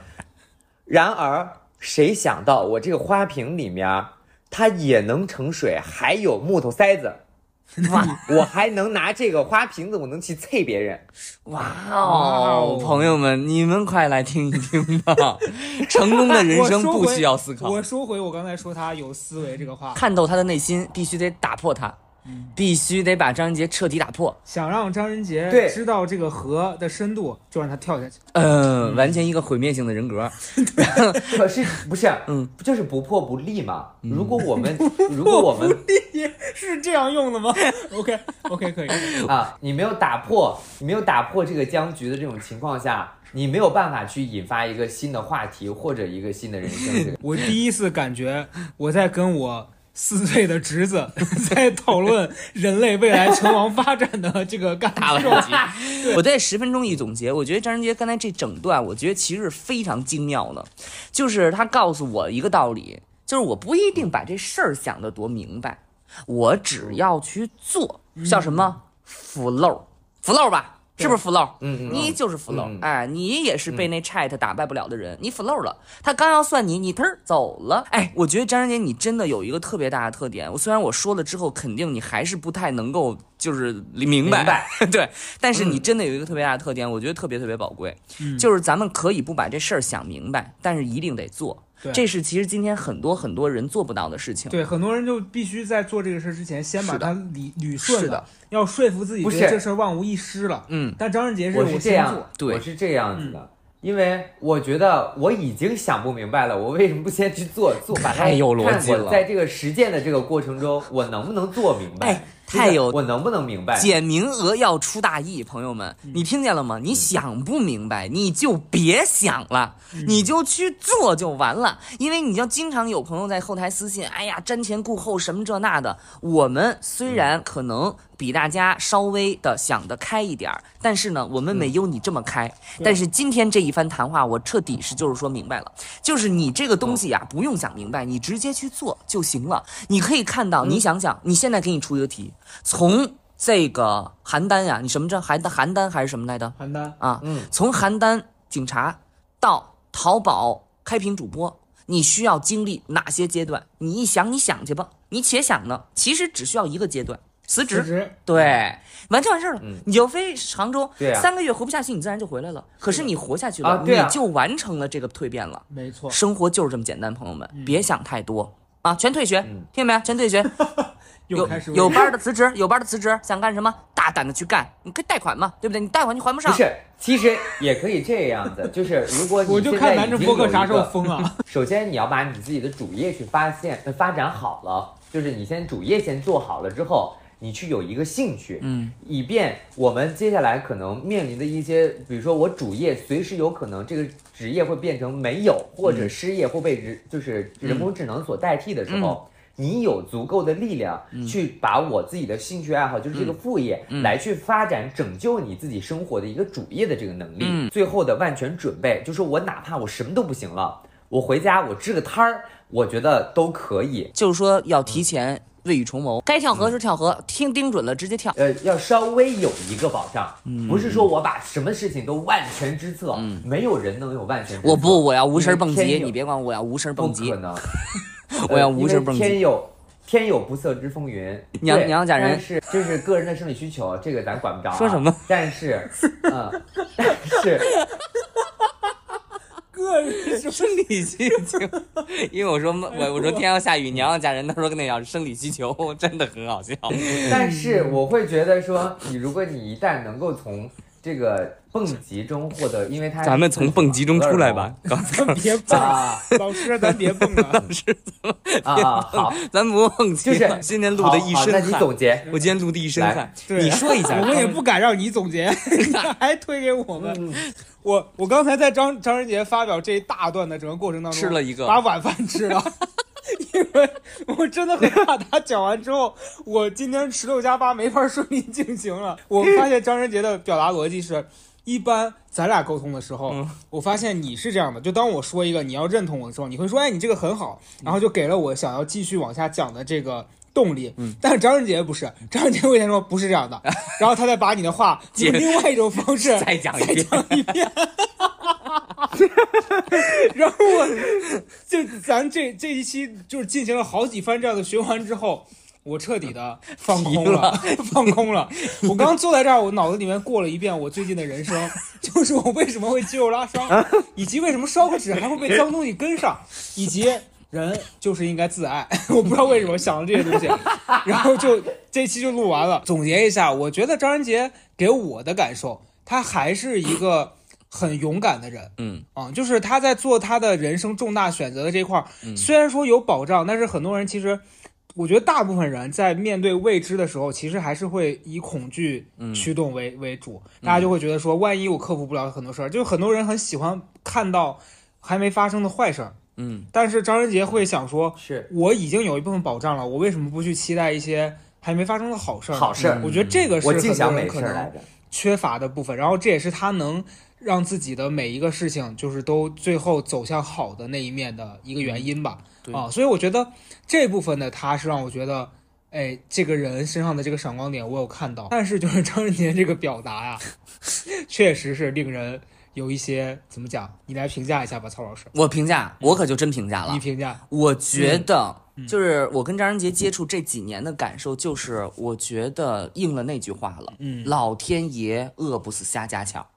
然而，谁想到我这个花瓶里面，它也能盛水，还有木头塞子。哇我还能拿这个花瓶子，我能去啐别人。哇哦，朋友们，你们快来听一听吧！(laughs) 成功的人生不需要思考，我说回我刚才说他有思维这个话，看透他的内心，必须得打破他，必须得把张仁杰彻底打破。想让张仁杰对知道这个河的深度，就让他跳下去。嗯，完全一个毁灭性的人格。(laughs) 可是不是，(laughs) 嗯，不就是不破不立吗？如果我们，(laughs) 如果我们是这样用的吗？OK OK 可以。啊，你没有打破，你没有打破这个僵局的这种情况下，你没有办法去引发一个新的话题或者一个新的人生。我第一次感觉我在跟我四岁的侄子 (laughs) 在讨论人类未来存亡发展的这个。大问题。我在十分钟一总结，我觉得张仁杰刚才这整段，我觉得其实是非常精妙的，就是他告诉我一个道理，就是我不一定把这事儿想得多明白，我只要去做，叫什么 flow，flow 吧。是不是 flow？你就是 flow，、嗯哎，你也是被那 chat 打败不了的人，你 flow 了，他刚要算你，你嘚儿走了。哎，我觉得张仁杰你真的有一个特别大的特点，我虽然我说了之后，肯定你还是不太能够就是明白，明 (laughs) 白对。但是你真的有一个特别大的特点，我觉得特别特别宝贵，嗯就是咱们可以不把这事儿想明白，但是一定得做。对。这是其实今天很多很多人做不到的事情。对，很多人就必须在做这个事儿之前，先把它捋捋顺了是的，要说服自己不是。觉得这事儿万无一失了。嗯，但张仁杰是我是这先样做，，对。我是这样子的。因为我觉得我已经想不明白了，我为什么不先去做做，把它太有逻辑了。看我在这个实践的这个过程中，我能不能做明白？哎太有我能不能明白？简明扼要出大意，朋友们，你听见了吗？你想不明白，你就别想了，你就去做就完了。因为你要经常有朋友在后台私信，哎呀，瞻前顾后，什么这那的。我们虽然可能比大家稍微的想得开一点儿，但是呢，我们没有你这么开。但是今天这一番谈话，我彻底是就是说明白了，就是你这个东西呀、不用想明白，你直接去做就行了。你可以看到，你想想，你现在给你出一个题，从这个邯郸呀，你什么叫邯郸？邯郸还是什么来着？邯郸啊，嗯，从邯郸警察到淘宝开屏主播，你需要经历哪些阶段？你一想，你想去吧，你且想呢，其实只需要一个阶段，辞职。辞职，对，完就完事儿了。嗯你就飞杭州，三个月活不下去，你自然就回来了。可是你活下去了，啊啊你就完成了这个蜕变了。没错，生活就是这么简单，朋友们，嗯别想太多啊！全退学，嗯听见没有？全退学。(laughs) 有又开始有班的辞职，有班的辞职，想干什么大胆的去干。你可以贷款嘛，对不对？你贷款你还不上，不是，其实也可以这样子，就是 (laughs) 如果你我就现看南城在已经播客啥时候有一个封啊？(laughs) 首先你要把你自己的主业去发现、呃发展好了，就是你先主业先做好了之后，你去有一个兴趣，嗯，以便我们接下来可能面临的一些，比如说我主业随时有可能这个职业会变成没有或者失业或被人就是人工智能所代替的时候。你有足够的力量去把我自己的兴趣爱好，就是这个副业，来去发展拯救你自己生活的一个主业的这个能力。嗯。最后的万全准备，就是我哪怕我什么都不行了，我回家我支个摊儿，我觉得都可以。就是说要提前未雨绸缪，该跳河时跳河，听盯准了直接跳。呃，要稍微有一个保障，不是说我把什么事情都万全之策，没有人能有万全之策。我不，我要无声蹦极，你别管我要无声不蹦极。可，能，我要呃无声蹦极。因为天有天有不测之风云，娘娘家人是这是个人的生理需求，这个咱管不着啊、说什么？但是，(laughs) 嗯，但是 (laughs) 个人生理需求，因为我说我我说天要下雨，娘要嫁人，他说那叫生理需求，真的很好笑。但是我会觉得说，你如果你一旦能够从这个蹦极中获得，因为他咱们从蹦极中出来吧，刚才 (laughs) 别蹦，啊。老师咱别蹦了。(laughs) 啊啊好，咱不蹦极就是了，今天录的一身汗。总结，我今天录的一身来。汗，你说一下。我们也不敢让你总结，(laughs) 还推给我们。嗯。我我刚才在张张仁杰发表这一大段的整个过程当中，吃了一个。把晚饭吃了，(laughs) 因为我真的很怕他讲完之后，我今天十六加八没法顺利进行了。(laughs) 我发现张仁杰的表达逻辑是。一般咱俩沟通的时候，嗯我发现你是这样的，就当我说一个你要认同我的时候，你会说，哎，你这个很好，然后就给了我想要继续往下讲的这个动力。嗯，但是张仁杰不是，张仁杰会先说不是这样的，然后他再把你的话用另外一种方式 (laughs) 再讲一遍。一遍。(laughs) 然后我就咱这这一期就是进行了好几番这样的循环之后，我彻底的 (laughs) 放空了，放空了。我刚坐在这儿，我脑子里面过了一遍我最近的人生，(laughs) 就是我为什么会肌肉拉伤，以及为什么烧个纸还会被脏东西跟上，以及。人就是应该自爱，我不知道为什么想了这些东西，然后就这期就录完了。总结一下，我觉得张仁杰给我的感受，他还是一个很勇敢的人，嗯。啊，就是他在做他的人生重大选择的这块儿，嗯。虽然说有保障，但是很多人其实，我觉得大部分人在面对未知的时候，其实还是会以恐惧嗯。驱动为、为主，大家就会觉得说，万一我克服不了很多事儿，就是很多人很喜欢看到还没发生的坏事儿，嗯。但是张仁杰会想说，是。我已经有一部分保障了，我为什么不去期待一些还没发生的好事儿？好事儿。我觉得这个是我很多人可能。缺乏的部分，然后这也是他能让自己的每一个事情，就是都最后走向好的那一面的一个原因吧。对啊，所以我觉得这部分的他是让我觉得，哎，这个人身上的这个闪光点我有看到，但是就是张仁杰这个表达呀，(laughs) 确实是令人有一些怎么讲？你来评价一下吧，曹老师。我评价，我可就真评价了你。评价，我觉得，就是我跟张仁杰接触这几年的感受，就是我觉得应了那句话了，嗯老天爷饿不死瞎家巧。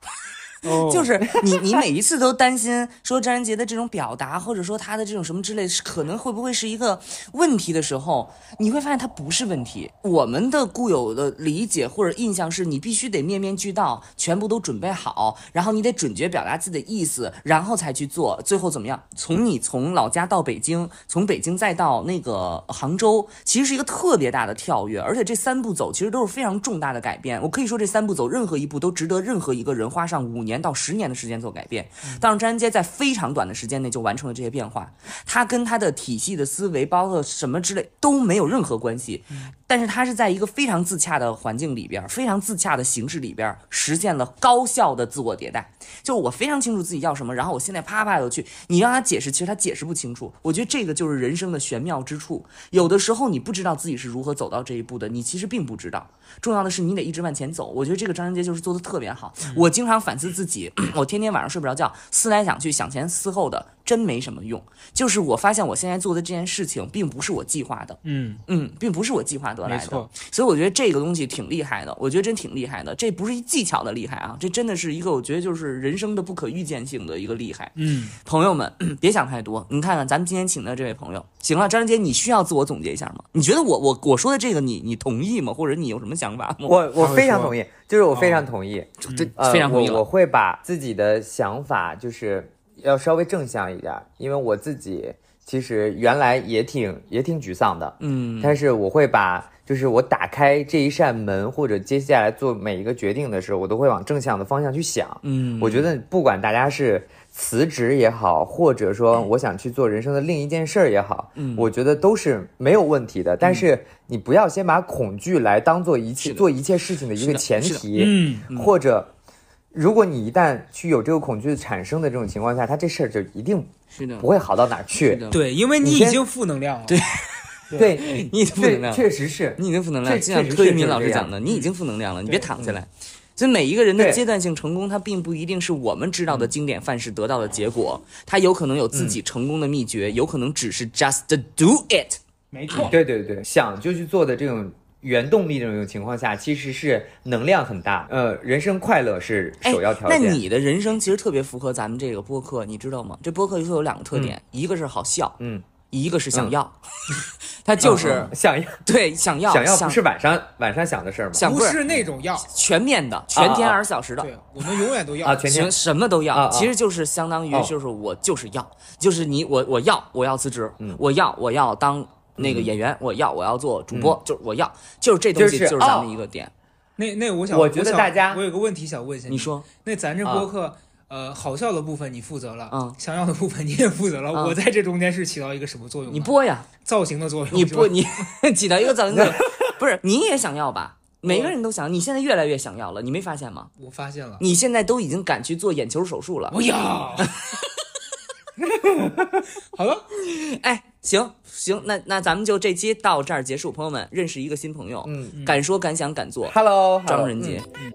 就是你，你每一次都担心说张仁杰的这种表达，或者说他的这种什么之类，是可能会不会是一个问题的时候，你会发现它不是问题。我们的固有的理解或者印象是你必须得面面俱到，全部都准备好，然后你得准确表达自己的意思，然后才去做，最后怎么样？从你从老家到北京，从北京再到那个杭州，其实是一个特别大的跳跃，而且这三步走其实都是非常重大的改变。我可以说这三步走任何一步都值得任何一个人花上五年到十年的时间做改变。但是张仁杰在非常短的时间内就完成了这些变化，他跟他的体系的思维，包括什么之类都没有任何关系。但是他是在一个非常自洽的环境里边，非常自洽的形式里边，实现了高效的自我迭代。就我非常清楚自己要什么，然后我现在啪啪的去，你让他解释，其实他解释不清楚。我觉得这个就是人生的玄妙之处。有的时候你不知道自己是如何走到这一步的，你其实并不知道。重要的是你得一直往前走。我觉得这个张仁杰就是做的特别好。我经常反思自己，(clears throat) 我天天晚上睡不着觉，思来想去，想前思后的，真没什么用。就是我发现我现在做的这件事情，并不是我计划的，嗯，嗯，并不是我计划得来的没错。所以我觉得这个东西挺厉害的，我觉得真挺厉害的。这不是一技巧的厉害啊，这真的是一个我觉得就是人生的不可预见性的一个厉害。嗯，朋友们，别想太多。你看看咱们今天请的这位朋友，行了，张仁杰，你需要自我总结一下吗？你觉得我我我说的这个你你同意吗？或者你有什么想法吗？我我非常同意，就是我非常同意，这呃，非常同意我会把自己的想法就是要稍微正向一点，因为我自己其实原来也挺也挺沮丧的，嗯。但是我会把就是我打开这一扇门，或者接下来做每一个决定的时候，我都会往正向的方向去想。嗯，我觉得不管大家是辞职也好，或者说我想去做人生的另一件事儿也好，嗯。我觉得都是没有问题的。但是你不要先把恐惧来当做一切做一切事情的一个前提，嗯。或者如果你一旦去有这个恐惧产生的这种情况下，他这事儿就一定是的不，会好到哪儿去。对，因为 (laughs) 你已经负能量了。对对，你已经负能量了，确实是。你已经负能量，这就像柯玉敏老师讲的，你已经负能量了，你别躺下来。所以每一个人的阶段性成功，它并不一定是我们知道的经典范式得到的结果，它有可能有自己成功的秘诀，有可能只是 just do it。没错。对对对，想就去做的这种原动力那种情况下，其实是能量很大。呃，人生快乐是哎首要条件。那。你的人生其实特别符合咱们这个播客，你知道吗？这播客就有两个特点，一个是好笑，嗯，一个是想要，(laughs) 他就是、嗯想要。对想要想要不是晚上晚上想的事儿吗？不想是是那种要，全面的，全天二十四小时的。对我们永远都要。啊，全天。什什么都要，其实就是相当于哦。就是我就是要，就是你我我要我要辞职，嗯。我要我要当那个演员，我要我要做主播，就是我要就是这东西就是就是咱哦们一个点。那那我想，我觉得大家我有个问题想问一下你，说那咱这啊播客，呃，好笑的部分你负责了，嗯想要的部分你也负责了，嗯我在这中间是起到一个什么作用？你播呀，造型的作用，你播 (laughs) 你起到一个造型的，(laughs) 不是你也想要吧？每个人都想，你现在越来越想要了，你没发现吗？我发现了，你现在都已经敢去做眼球手术了。我要。(laughs) (laughs) 好了，哎，行行，那那咱们就这期到这儿结束，朋友们认识一个新朋友，嗯敢说敢想敢做，，Hello，张仁杰。嗯